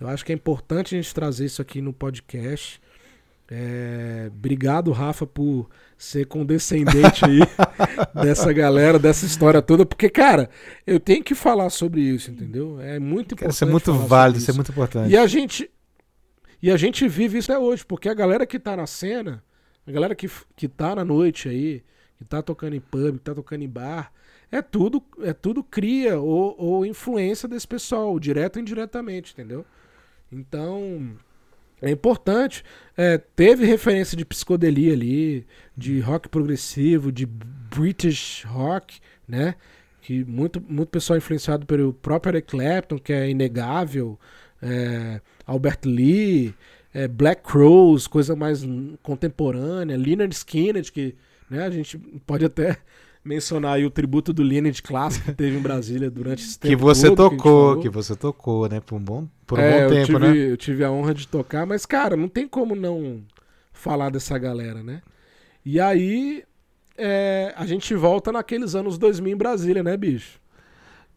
Eu acho que é importante a gente trazer isso aqui no podcast. É, obrigado, Rafa, por ser condescendente aí dessa galera, dessa história toda, porque, cara, eu tenho que falar sobre isso, entendeu? É muito importante. Isso é muito válido, isso é muito importante. E a gente. E a gente vive isso até hoje, porque a galera que tá na cena, a galera que, que tá na noite aí, que tá tocando em pub, que tá tocando em bar, é tudo, é tudo cria ou, ou influência desse pessoal, direto ou indiretamente, entendeu? Então, é importante. É, teve referência de psicodelia ali, de rock progressivo, de British rock, né? Que muito, muito pessoal influenciado pelo próprio Eric Clapton, que é inegável, é, Albert Lee, é, Black Crows, coisa mais contemporânea, Leonard Skinner, que né, a gente pode até mencionar aí o tributo do Leonard clássico que teve em Brasília durante esse tempo. Que você todo, tocou, que, que, você tocou, né? Por um bom, por um é, bom tempo, tive, né? Eu tive a honra de tocar, mas, cara, não tem como não falar dessa galera, né? E aí é, a gente volta naqueles anos 2000 em Brasília, né, bicho?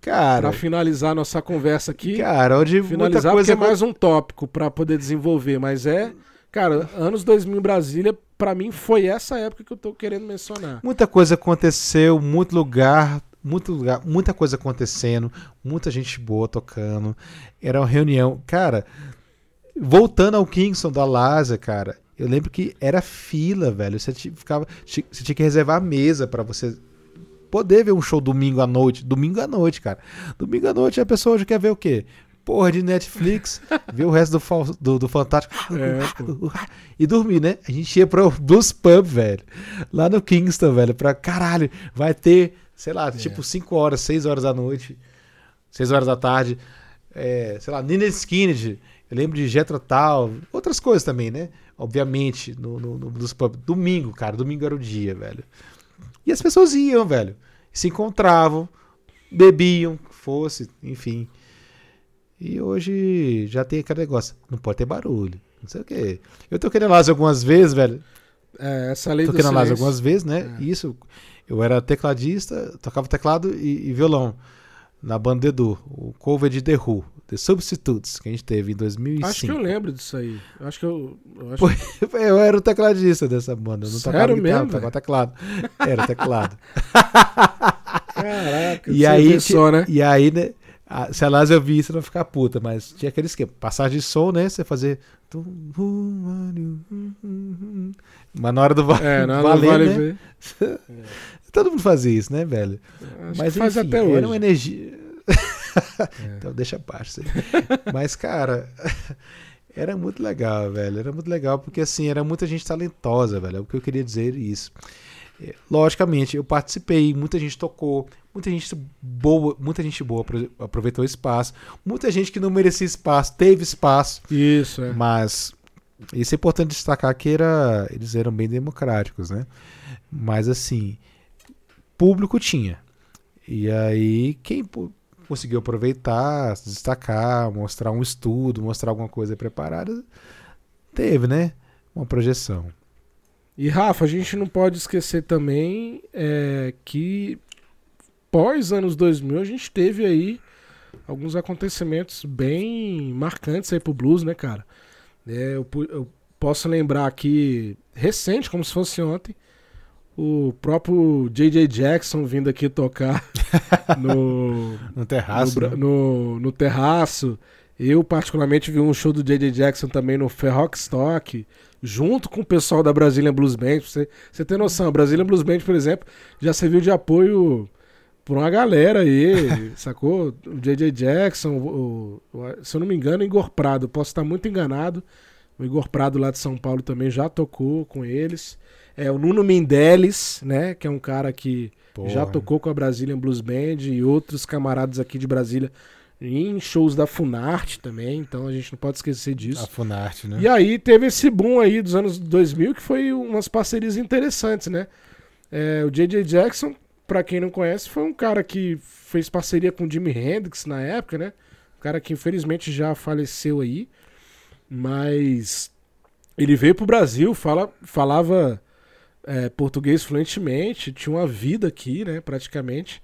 Cara. Pra finalizar nossa conversa aqui. Cara, onde finalizar muita coisa porque é mais um tópico para poder desenvolver, mas é, cara, anos 2000 em Brasília, para mim foi essa época que eu tô querendo mencionar. Muita coisa aconteceu, muito lugar, muito lugar, muita coisa acontecendo, muita gente boa tocando. Era uma reunião, cara. Voltando ao Kingston da Laza, cara, eu lembro que era fila, velho. Você ficava, você tinha que reservar a mesa para você poder ver um show domingo à noite. Domingo à noite, cara. Domingo à noite a pessoa hoje quer ver o quê? Porra de Netflix, ver o resto do, do, do Fantástico é, e dormir, né? A gente ia pro Blues Pub, velho. Lá no Kingston, velho. Pra caralho, vai ter, sei lá, é. tipo 5 horas, 6 horas da noite, 6 horas da tarde. É, sei lá, Nina Skinner. Eu lembro de Jetro Tal, outras coisas também, né? Obviamente, no, no, no Blues Pub. Domingo, cara, domingo era o dia, velho. E as pessoas iam, velho. Se encontravam, bebiam, fosse, enfim. E hoje já tem aquele negócio. Não pode ter barulho. Não sei o quê. Eu toquei na Lázaro algumas vezes, velho. É, essa lei toquei na Lázaro algumas vezes, né? É. Isso. Eu era tecladista, tocava teclado e, e violão na banda Edu, o cover de The Who, The Substitutes, que a gente teve em 2005. Acho que eu lembro disso aí. Acho que eu. Eu, acho... Que... eu era o tecladista dessa banda. Eu não Sério tocava mesmo? tocava teclado. Era teclado. Caraca, e aí, só, né? E aí, né? A, se a Lázaro eu vi isso, não ficar puta, mas tinha aquele esquema. Passagem de som, né? Você fazer. Mas na hora do, é, na hora valer, vale né? ver. Todo mundo fazia isso, né, velho? Acho Mas faz enfim, até hoje. Era uma energia. é. então deixa aí. Mas, cara, era muito legal, velho. Era muito legal porque, assim, era muita gente talentosa, velho. É o que eu queria dizer isso. É, logicamente, eu participei, muita gente tocou, muita gente boa, muita gente boa aproveitou o espaço, muita gente que não merecia espaço, teve espaço. Isso, é. Mas isso é importante destacar que era, eles eram bem democráticos, né? Mas assim, público tinha. E aí, quem conseguiu aproveitar, se destacar, mostrar um estudo, mostrar alguma coisa preparada, teve, né? Uma projeção. E Rafa, a gente não pode esquecer também é, que pós anos 2000 a gente teve aí alguns acontecimentos bem marcantes aí pro blues, né, cara? É, eu, eu posso lembrar aqui recente, como se fosse ontem, o próprio J.J. Jackson vindo aqui tocar no, no terraço. No, né? no, no, terraço. Eu, particularmente, vi um show do J.J. Jackson também no Ferrockstock, junto com o pessoal da Brazilian Blues Band. Você, você tem noção, a Brazilian Blues Band, por exemplo, já serviu de apoio por uma galera aí, sacou? O J.J. Jackson, o, o, se eu não me engano, o Igor Prado. Posso estar muito enganado. O Igor Prado lá de São Paulo também já tocou com eles. É, o Nuno Mendeles, né? Que é um cara que Porra. já tocou com a Brazilian Blues Band e outros camaradas aqui de Brasília em shows da Funarte também, então a gente não pode esquecer disso. A Funarte, né? E aí teve esse boom aí dos anos 2000 que foi umas parcerias interessantes, né? É, o J.J. Jackson, para quem não conhece, foi um cara que fez parceria com Jimi Hendrix na época, né? Um cara que infelizmente já faleceu aí, mas ele veio pro Brasil, fala, falava é, português fluentemente, tinha uma vida aqui, né, praticamente,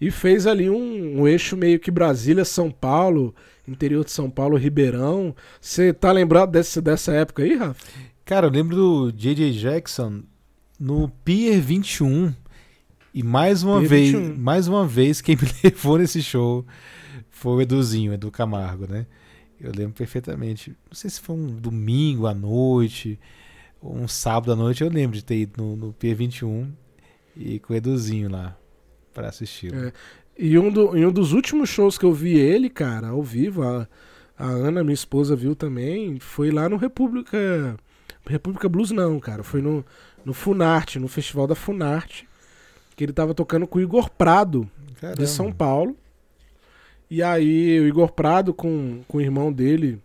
e fez ali um, um eixo meio que Brasília-São Paulo, interior de São Paulo, Ribeirão. Você tá lembrado desse, dessa época aí, Rafa? Cara, eu lembro do J.J. Jackson no Pier 21. E mais uma vez, 21. mais uma vez, quem me levou nesse show foi o Eduzinho, Edu Camargo, né? Eu lembro perfeitamente. Não sei se foi um domingo à noite, ou um sábado à noite, eu lembro de ter ido no, no Pier 21 e com o Eduzinho lá pra assistir. É. E um, do, um dos últimos shows que eu vi ele, cara, ao vivo, a, a Ana, minha esposa, viu também, foi lá no República. República Blues não, cara. Foi no, no Funarte, no festival da Funarte. Que ele tava tocando com o Igor Prado, Caramba. de São Paulo. E aí o Igor Prado com, com o irmão dele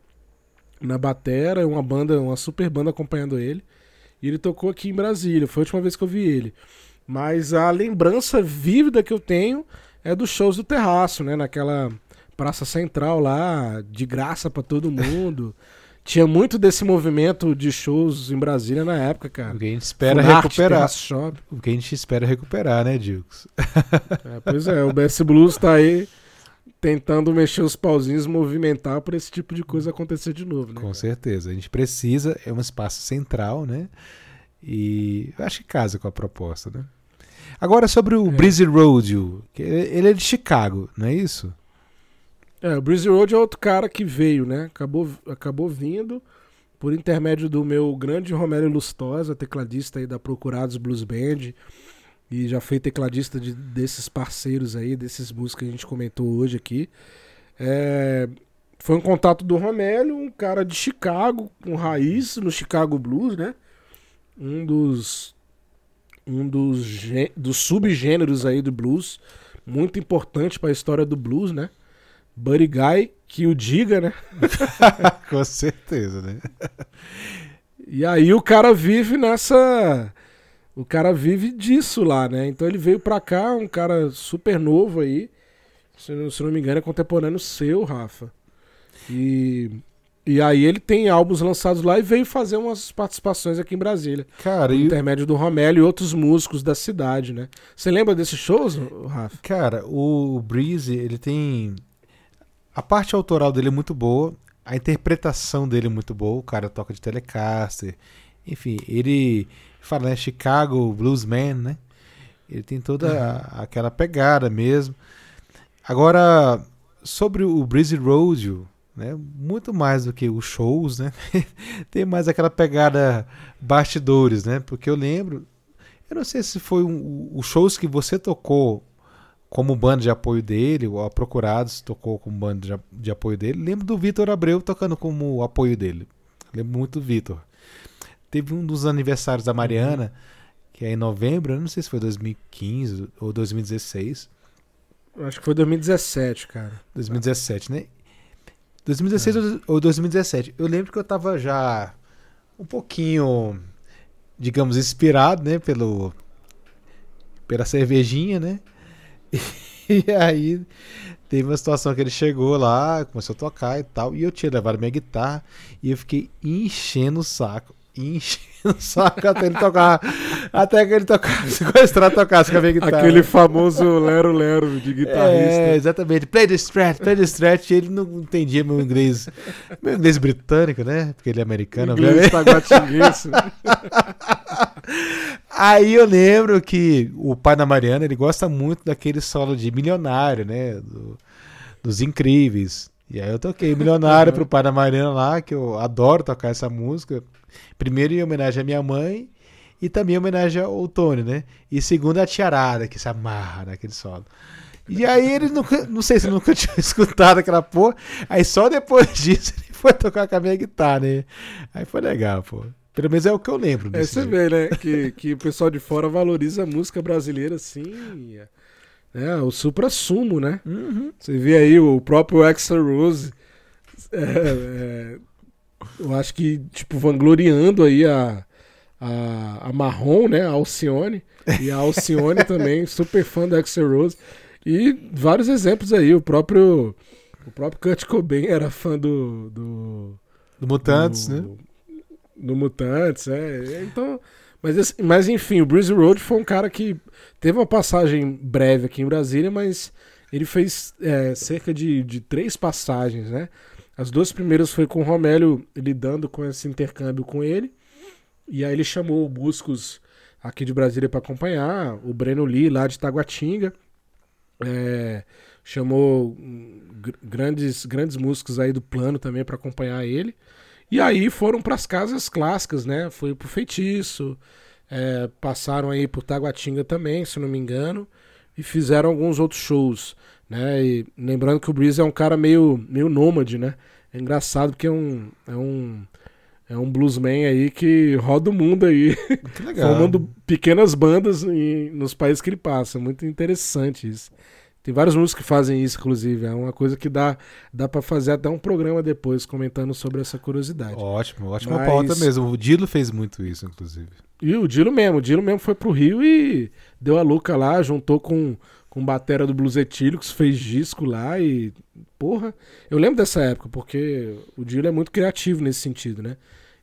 na batera, uma banda, uma super banda acompanhando ele. E ele tocou aqui em Brasília, foi a última vez que eu vi ele. Mas a lembrança vívida que eu tenho é dos shows do Terraço, né? Naquela praça central lá, de graça pra todo mundo. Tinha muito desse movimento de shows em Brasília na época, cara. O que a gente espera Funarte, recuperar. Shop. O que a gente espera recuperar, né, Dilks? É, pois é, o BS Blues tá aí tentando mexer os pauzinhos, movimentar pra esse tipo de coisa acontecer de novo, né? Com cara? certeza. A gente precisa, é um espaço central, né? E acho que casa com a proposta, né? Agora sobre o É. Breezy Road, ele é de Chicago, não é isso? É, o Breezy Road é outro cara que veio, né? Acabou, acabou vindo por intermédio do meu grande Romero Lustosa, tecladista aí da Procurados Blues Band. E já foi tecladista de- desses parceiros aí, desses músicos que a gente comentou hoje aqui. É, foi um contato do Romélio, um cara de Chicago, com raiz no Chicago Blues, né? Um dos um dos, dos subgêneros aí do blues, muito importante para a história do blues, né? Buddy Guy, que o diga, né? com certeza, né? E aí o cara vive nessa. O cara vive disso lá, né? Então ele veio pra cá, um cara super novo aí. Se não, se não me engano, é contemporâneo seu, Rafa. E. E aí ele tem álbuns lançados lá e veio fazer umas participações aqui em Brasília. Cara, Por e, intermédio do Romélio e outros músicos da cidade, né? Você lembra desses shows, Rafa? cara, o Breezy, ele tem a parte autoral dele é muito boa, a interpretação dele é muito boa, o cara toca de Telecaster. Enfim, ele fala, né, Chicago Bluesman, né? Ele tem toda a- aquela pegada mesmo. Agora, sobre o Breezy Road, né? Muito mais do que os shows, né? tem mais aquela pegada bastidores, né? Porque eu lembro, eu não sei se foi um, os shows que você tocou como banda de apoio dele, ou a Procurados tocou como banda de, de apoio dele. Lembro do Vitor Abreu tocando como apoio dele. Lembro muito do Vitor. Teve um dos aniversários da Mariana, que é em novembro, não sei se foi 2015 ou 2016. Acho que foi 2017, cara. 2017, né? 2016 ou- ou 2017. Eu lembro que eu tava já um pouquinho, digamos, inspirado, né? Pelo, pela cervejinha, né? E aí teve uma situação que ele chegou lá, começou a tocar e tal, e eu tinha levado minha guitarra e eu fiquei enchendo o saco, enchendo o saco até ele tocar, até que ele tocasse, sequestrar tocasse com a minha guitarra. Aquele famoso lero-lero de guitarrista. É, exatamente. Play the stretch, play the stretch. Ele não entendia meu inglês, meu inglês britânico, né? Porque ele é americano, Inglês taguatinguense. Aí eu lembro que o pai da Mariana, ele gosta muito daquele solo de milionário, né? Do- dos incríveis. E aí eu toquei milionário pro pai da Mariana lá, que eu adoro tocar essa música. Primeiro em homenagem à minha mãe e também em homenagem ao Tony, né? E segundo a tiarada, que se amarra naquele solo. E aí ele nunca, não sei se nunca tinha escutado aquela porra. Aí só depois disso ele foi tocar com a minha guitarra, né? Aí foi legal, pô. Pelo menos é o que eu lembro. É, você vê, né? Que, que o pessoal de fora valoriza a música brasileira assim. É, o supra-sumo, né? Uhum. Você vê aí o próprio Axel Rose. é, é, eu acho que, tipo, vangloriando aí a, a, a Marrom, né? A Alcione. E a Alcione também, super fã do Axel Rose. E vários exemplos aí. O próprio, o próprio Kurt Cobain era fã do. do Do Mutantes, do, né? Do Mutantes, é. Então, Mas, mas enfim, o Breezy Road foi um cara que teve uma passagem breve aqui em Brasília, mas ele fez é, cerca de, de três passagens, né? As duas primeiras foi com o Romélio lidando com esse intercâmbio com ele. E aí ele chamou músicos aqui de Brasília para acompanhar, o Breno Lee lá de Taguatinga. É, chamou grandes grandes músicos aí do plano também para acompanhar ele. E aí foram para as casas clássicas, né? Foi pro Feitiço, é, passaram aí por Taguatinga também, se não me engano, e fizeram alguns outros shows, né? E lembrando que o Breeze é um cara meio, meio nômade, né? É engraçado porque é um, é um, é um bluesman aí que roda o mundo aí, formando pequenas bandas em, nos países que ele passa. Muito interessante isso. Tem vários músicos que fazem isso, inclusive. É uma coisa que dá, dá para fazer até um programa depois comentando sobre essa curiosidade. Ótimo, ótima Mas... pauta mesmo. O Dilo fez muito isso, inclusive. E o Dilo mesmo. O Dilo mesmo foi pro Rio e deu a louca lá, juntou com, com batera do Blues Etílicos, fez disco lá e. Porra, eu lembro dessa época, porque o Dilo é muito criativo nesse sentido, né?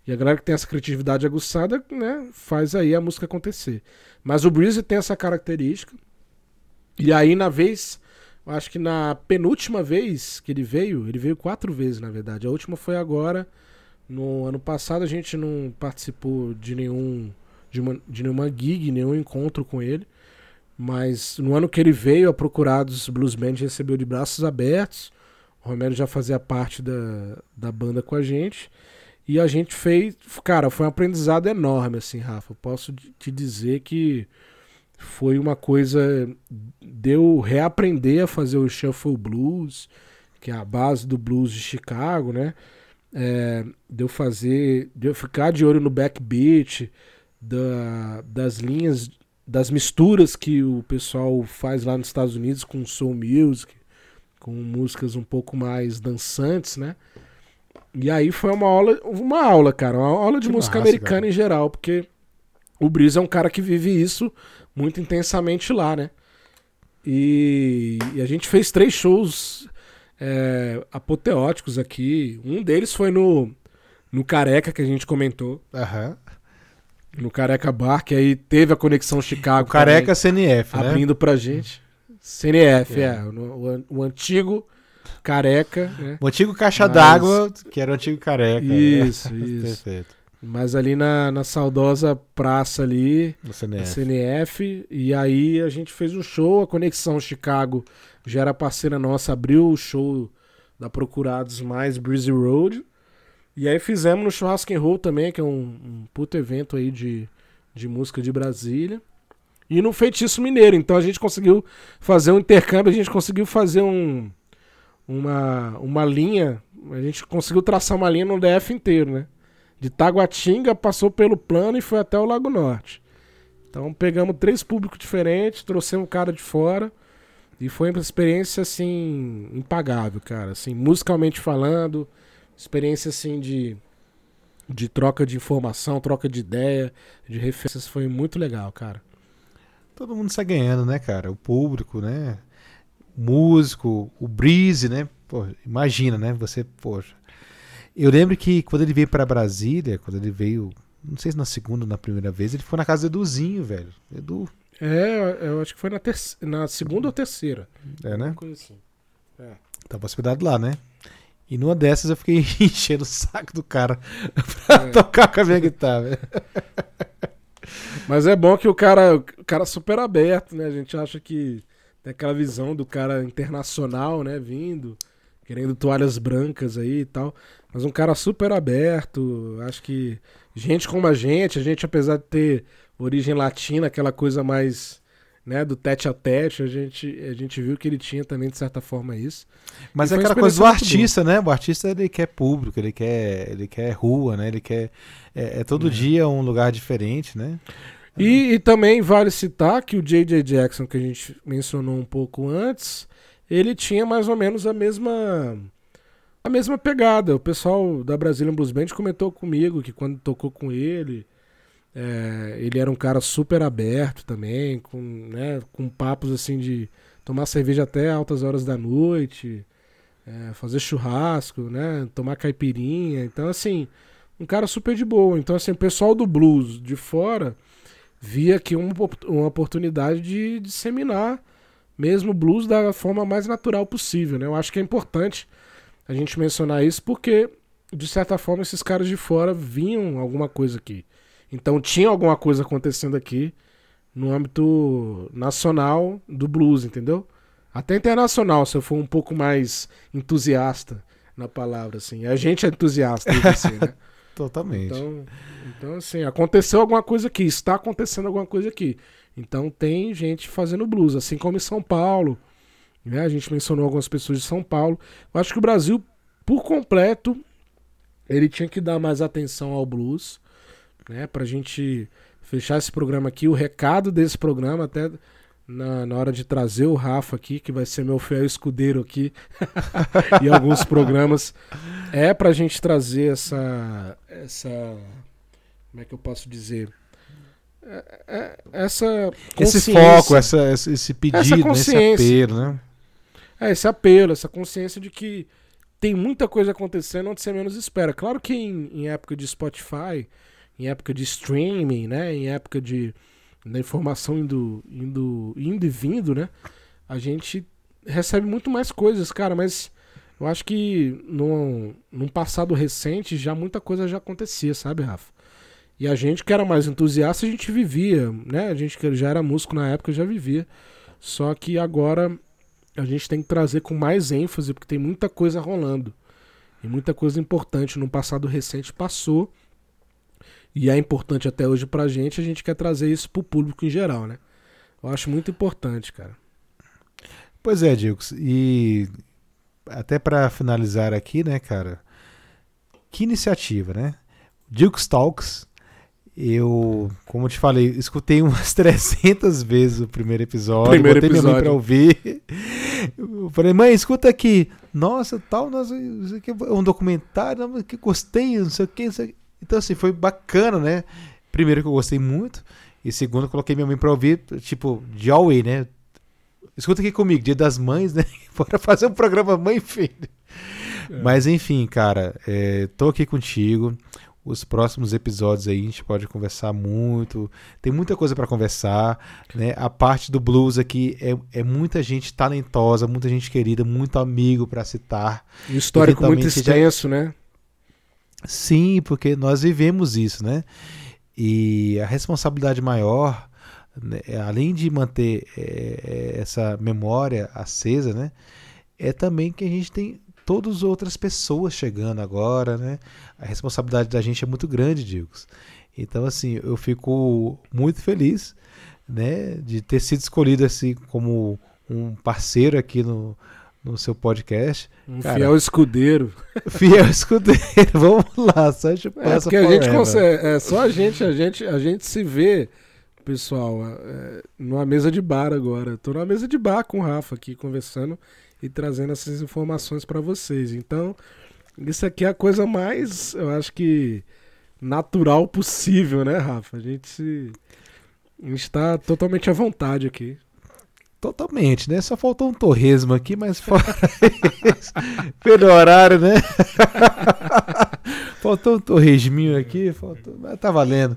E a galera que tem essa criatividade aguçada, né, faz aí a música acontecer. Mas o Breezy tem essa característica e aí, na vez, acho que na penúltima vez que ele veio, ele veio quatro vezes, na verdade. A última foi agora. No ano passado a gente não participou de nenhum de, uma, de nenhuma gig, nenhum encontro com ele. Mas no ano que ele veio, a Procurados Blues Band recebeu de braços abertos. O Romero já fazia parte da, da banda com a gente. E a gente fez. Cara, foi um aprendizado enorme, assim, Rafa. Posso te dizer que foi uma coisa deu reaprender a fazer o shuffle blues, que é a base do blues de Chicago, né? É, deu fazer, deu ficar de olho no backbeat, da, das linhas, das misturas que o pessoal faz lá nos Estados Unidos com soul music, com músicas um pouco mais dançantes, né? E aí foi uma aula, uma aula, cara, uma aula de que música massa, americana cara. em geral, porque o Breeze é um cara que vive isso muito intensamente lá, né? E, e a gente fez três shows é, apoteóticos aqui. Um deles foi no, no Careca, que a gente comentou. Aham. No Careca Bar, que aí teve a conexão Chicago. O Careca também, CNF, né? Abrindo pra gente. CNF, é. é o, o, o, antigo Careca. Né? O antigo Caixa Mas... d'Água, que era o antigo Careca. Né? Isso, né? isso. Perfeito. Mas ali na, na saudosa praça ali, no CNF. CNF. E aí a gente fez um show, a Conexão Chicago já era parceira nossa, abriu o show da Procurados mais Breezy Road. E aí fizemos no Churrasco Roll também, que é um, um puto evento aí de, de música de Brasília. E no Feitiço Mineiro. Então a gente conseguiu fazer um intercâmbio, a gente conseguiu fazer um, uma, uma linha, a gente conseguiu traçar uma linha no DF inteiro, né? de Taguatinga, passou pelo plano e foi até o Lago Norte. Então pegamos três públicos diferentes, trouxemos um cara de fora e foi uma experiência assim impagável, cara, assim, musicalmente falando, experiência assim de de troca de informação, troca de ideia, de referências, foi muito legal, cara. Todo mundo sai ganhando, né, cara? O público, né? O músico, o Breeze, né? Pô, imagina, né? Você, poxa, eu lembro que quando ele veio para Brasília, quando ele veio, não sei se na segunda ou na primeira vez, ele foi na casa do Eduzinho, velho. Edu. É, eu acho que foi na, na segunda ou terceira. É, né? Coisa assim. É. Tava hospedado lá, né? E numa dessas eu fiquei enchendo o saco do cara pra é. tocar com a minha guitarra. Mas é bom que o cara, o cara super aberto, né? A gente acha que tem aquela visão do cara internacional, né? Vindo, querendo toalhas brancas aí e tal. Mas um cara super aberto, acho que gente como a gente, a gente apesar de ter origem latina, aquela coisa mais né, do tete a tete, a gente, a gente viu que ele tinha também, de certa forma, isso. Mas é aquela coisa do artista, né? O artista ele quer público, ele quer, ele quer rua, né? Ele quer. É, é todo é. dia um lugar diferente, né? E, e, também vale citar que o J.J. Jackson, que a gente mencionou um pouco antes, ele tinha mais ou menos a mesma a mesma pegada. O pessoal da Brazilian Blues Band comentou comigo que quando tocou com ele, é, ele era um cara super aberto também, com, né, com papos assim de tomar cerveja até altas horas da noite, é, fazer churrasco, né, tomar caipirinha. Então, assim, um cara super de boa. Então, assim, o pessoal do blues de fora via aqui uma, uma oportunidade de disseminar mesmo blues da forma mais natural possível, né? Eu acho que é importante a gente mencionar isso porque, de certa forma, esses caras de fora vinham alguma coisa aqui. Então tinha alguma coisa acontecendo aqui no âmbito nacional do blues, entendeu? Até internacional, se eu for um pouco mais entusiasta na palavra, assim. A gente é entusiasta, assim, né? Totalmente. Então, então, assim, aconteceu alguma coisa aqui, está acontecendo alguma coisa aqui. Então tem gente fazendo blues, assim como em São Paulo. Né? A gente mencionou algumas pessoas de São Paulo. Eu acho que o Brasil, por completo, ele tinha que dar mais atenção ao blues, né? Pra gente fechar esse programa aqui. O recado desse programa, até na, na hora de trazer o Rafa aqui, que vai ser meu fiel escudeiro aqui, e alguns programas, é pra gente trazer essa. essa como é que eu posso dizer? É, é, essa esse foco, essa, esse pedido, esse apelo, né? É, esse apelo, essa consciência de que tem muita coisa acontecendo onde você menos espera. Claro que em, em época de Spotify, em época de streaming, né? Em época de da informação indo, indo, indo e vindo, né? A gente recebe muito mais coisas, cara, mas eu acho que num, num passado recente já muita coisa já acontecia, sabe, Rafa? E a gente que era mais entusiasta, a gente vivia, né? A gente que já era músico na época já vivia. Só que agora a gente tem que trazer com mais ênfase, porque tem muita coisa rolando. E muita coisa importante no passado recente passou e é importante até hoje pra gente, a gente quer trazer isso pro público em geral, né? Eu acho muito importante, cara. Pois é, Dilks. E até para finalizar aqui, né, cara? Que iniciativa, né? Dilks Talks. Eu, como eu te falei, escutei umas 300 vezes o primeiro episódio. Primeiro botei episódio. minha mãe pra ouvir. Eu falei, mãe, escuta aqui. Nossa, tal, nossa, isso aqui é um documentário, que gostei, não sei o que, não sei o que. Então, assim, foi bacana, né? Primeiro que eu gostei muito. E segundo, eu coloquei minha mãe pra ouvir, tipo, de Huawei, né? Escuta aqui comigo, dia das mães, né? Bora fazer um programa mãe e filho. É. Mas enfim, cara, é, tô aqui contigo. Os próximos episódios aí a gente pode conversar muito. Tem muita coisa para conversar, né? A parte do blues aqui é, é muita gente talentosa, muita gente querida, muito amigo para citar. Um histórico muito extenso, né? Sim, porque nós vivemos isso, né? E a responsabilidade maior, né, além de manter é, essa memória acesa, né? É também que a gente tem todas as outras pessoas chegando agora, né? A responsabilidade da gente é muito grande, Digos. Então, assim, eu fico muito feliz, né? De ter sido escolhido assim como um parceiro aqui no, no seu podcast. Um Cara, fiel escudeiro. Fiel escudeiro. Vamos lá, Sancho é, porque a gente consegue, é só a gente, a gente, a gente se vê, pessoal, é, numa mesa de bar agora. Tô numa mesa de bar com o Rafa aqui conversando e trazendo essas informações para vocês. Então, isso aqui é a coisa mais, eu acho que natural possível, né, Rafa? A gente se a gente está totalmente à vontade aqui. Totalmente, né? Só faltou um torresmo aqui, mas fora isso, pelo horário, né? faltou um torresminho aqui, faltou, mas tá valendo.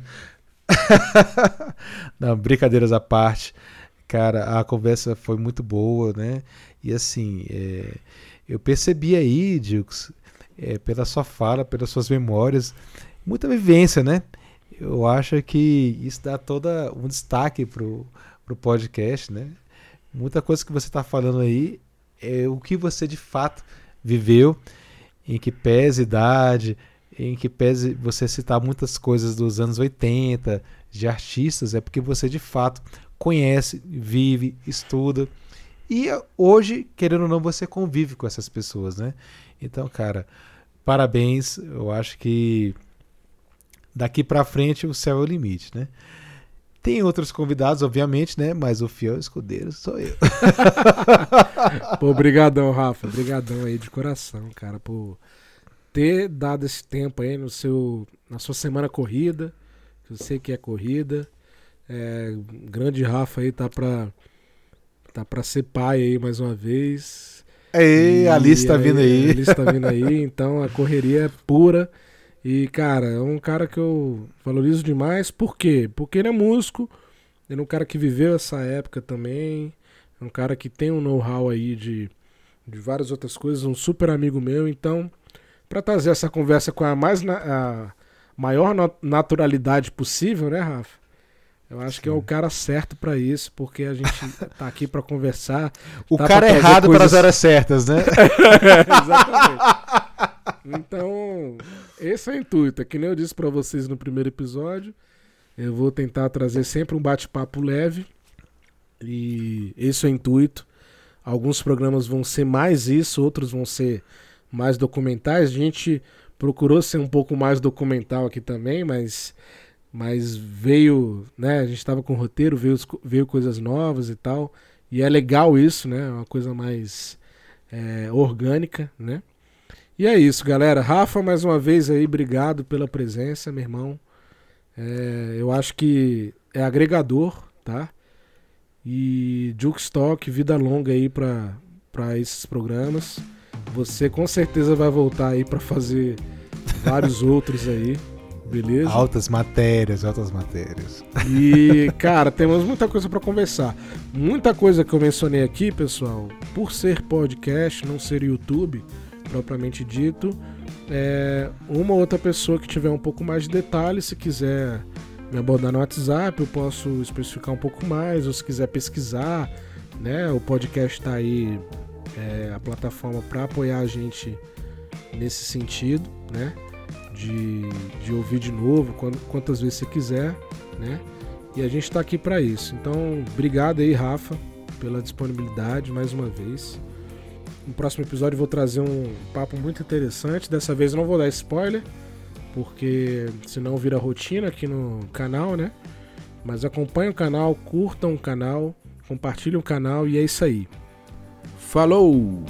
Não, brincadeiras à parte. Cara, a conversa foi muito boa, né? E assim, é, eu percebi aí, Dilks, é, pela sua fala, pelas suas memórias, muita vivência, né? Eu acho que isso dá toda um destaque pro, pro podcast, né? Muita coisa que você está falando aí é o que você de fato viveu, em que pese idade, em que pese você citar muitas coisas dos anos 80, de artistas, é porque você de fato conhece, vive, estuda. E hoje, querendo ou não, você convive com essas pessoas, né? Então, cara, parabéns. Eu acho que daqui para frente o céu é o limite, né? Tem outros convidados, obviamente, né? Mas o fiel escudeiro sou eu. Pô, obrigadão, Rafa. Obrigadão aí de coração, cara, por ter dado esse tempo aí no seu, na sua semana corrida. Que eu sei que é corrida. É, grande Rafa aí tá pra, tá pra ser pai aí mais uma vez. Ei, a Alice tá vindo aí. A Alice tá vindo aí, então a correria é pura. E, cara, é um cara que eu valorizo demais. Por quê? Porque ele é músico, ele é um cara que viveu essa época também. É um cara que tem um know-how aí de, de várias outras coisas, um super amigo meu. Então, para trazer essa conversa com a mais na, a maior naturalidade possível, né, Rafa? Eu acho Sim. que é o cara certo para isso, porque a gente tá aqui para conversar. O tá cara errado coisas... para as horas certas, né? Exatamente. Então, esse é o intuito. É que nem eu disse para vocês no primeiro episódio. Eu vou tentar trazer sempre um bate-papo leve. E esse é o intuito. Alguns programas vão ser mais isso, outros vão ser mais documentais. A gente procurou ser um pouco mais documental aqui também, mas mas veio, né, a gente estava com roteiro, veio, veio coisas novas e tal, e é legal isso, né, uma coisa mais é, orgânica, né. E é isso, galera. Rafa, mais uma vez aí, obrigado pela presença, meu irmão. É, eu acho que é agregador, tá? E Jukestock, vida longa aí para esses programas. Você com certeza vai voltar aí para fazer vários outros aí. Beleza? Altas matérias, altas matérias. E, cara, temos muita coisa para conversar. Muita coisa que eu mencionei aqui, pessoal, por ser podcast, não ser YouTube propriamente dito, é uma outra pessoa que tiver um pouco mais de detalhes, se quiser me abordar no WhatsApp, eu posso especificar um pouco mais, ou se quiser pesquisar, né? O podcast está aí, é, a plataforma para apoiar a gente nesse sentido, né? De, de ouvir de novo, quantas vezes você quiser, né? E a gente está aqui para isso. Então, obrigado aí, Rafa, pela disponibilidade mais uma vez. No próximo episódio vou trazer um papo muito interessante. Dessa vez não vou dar spoiler, porque senão vira rotina aqui no canal, né? Mas acompanhe o canal, curtam o canal, compartilhem o canal e é isso aí. Falou!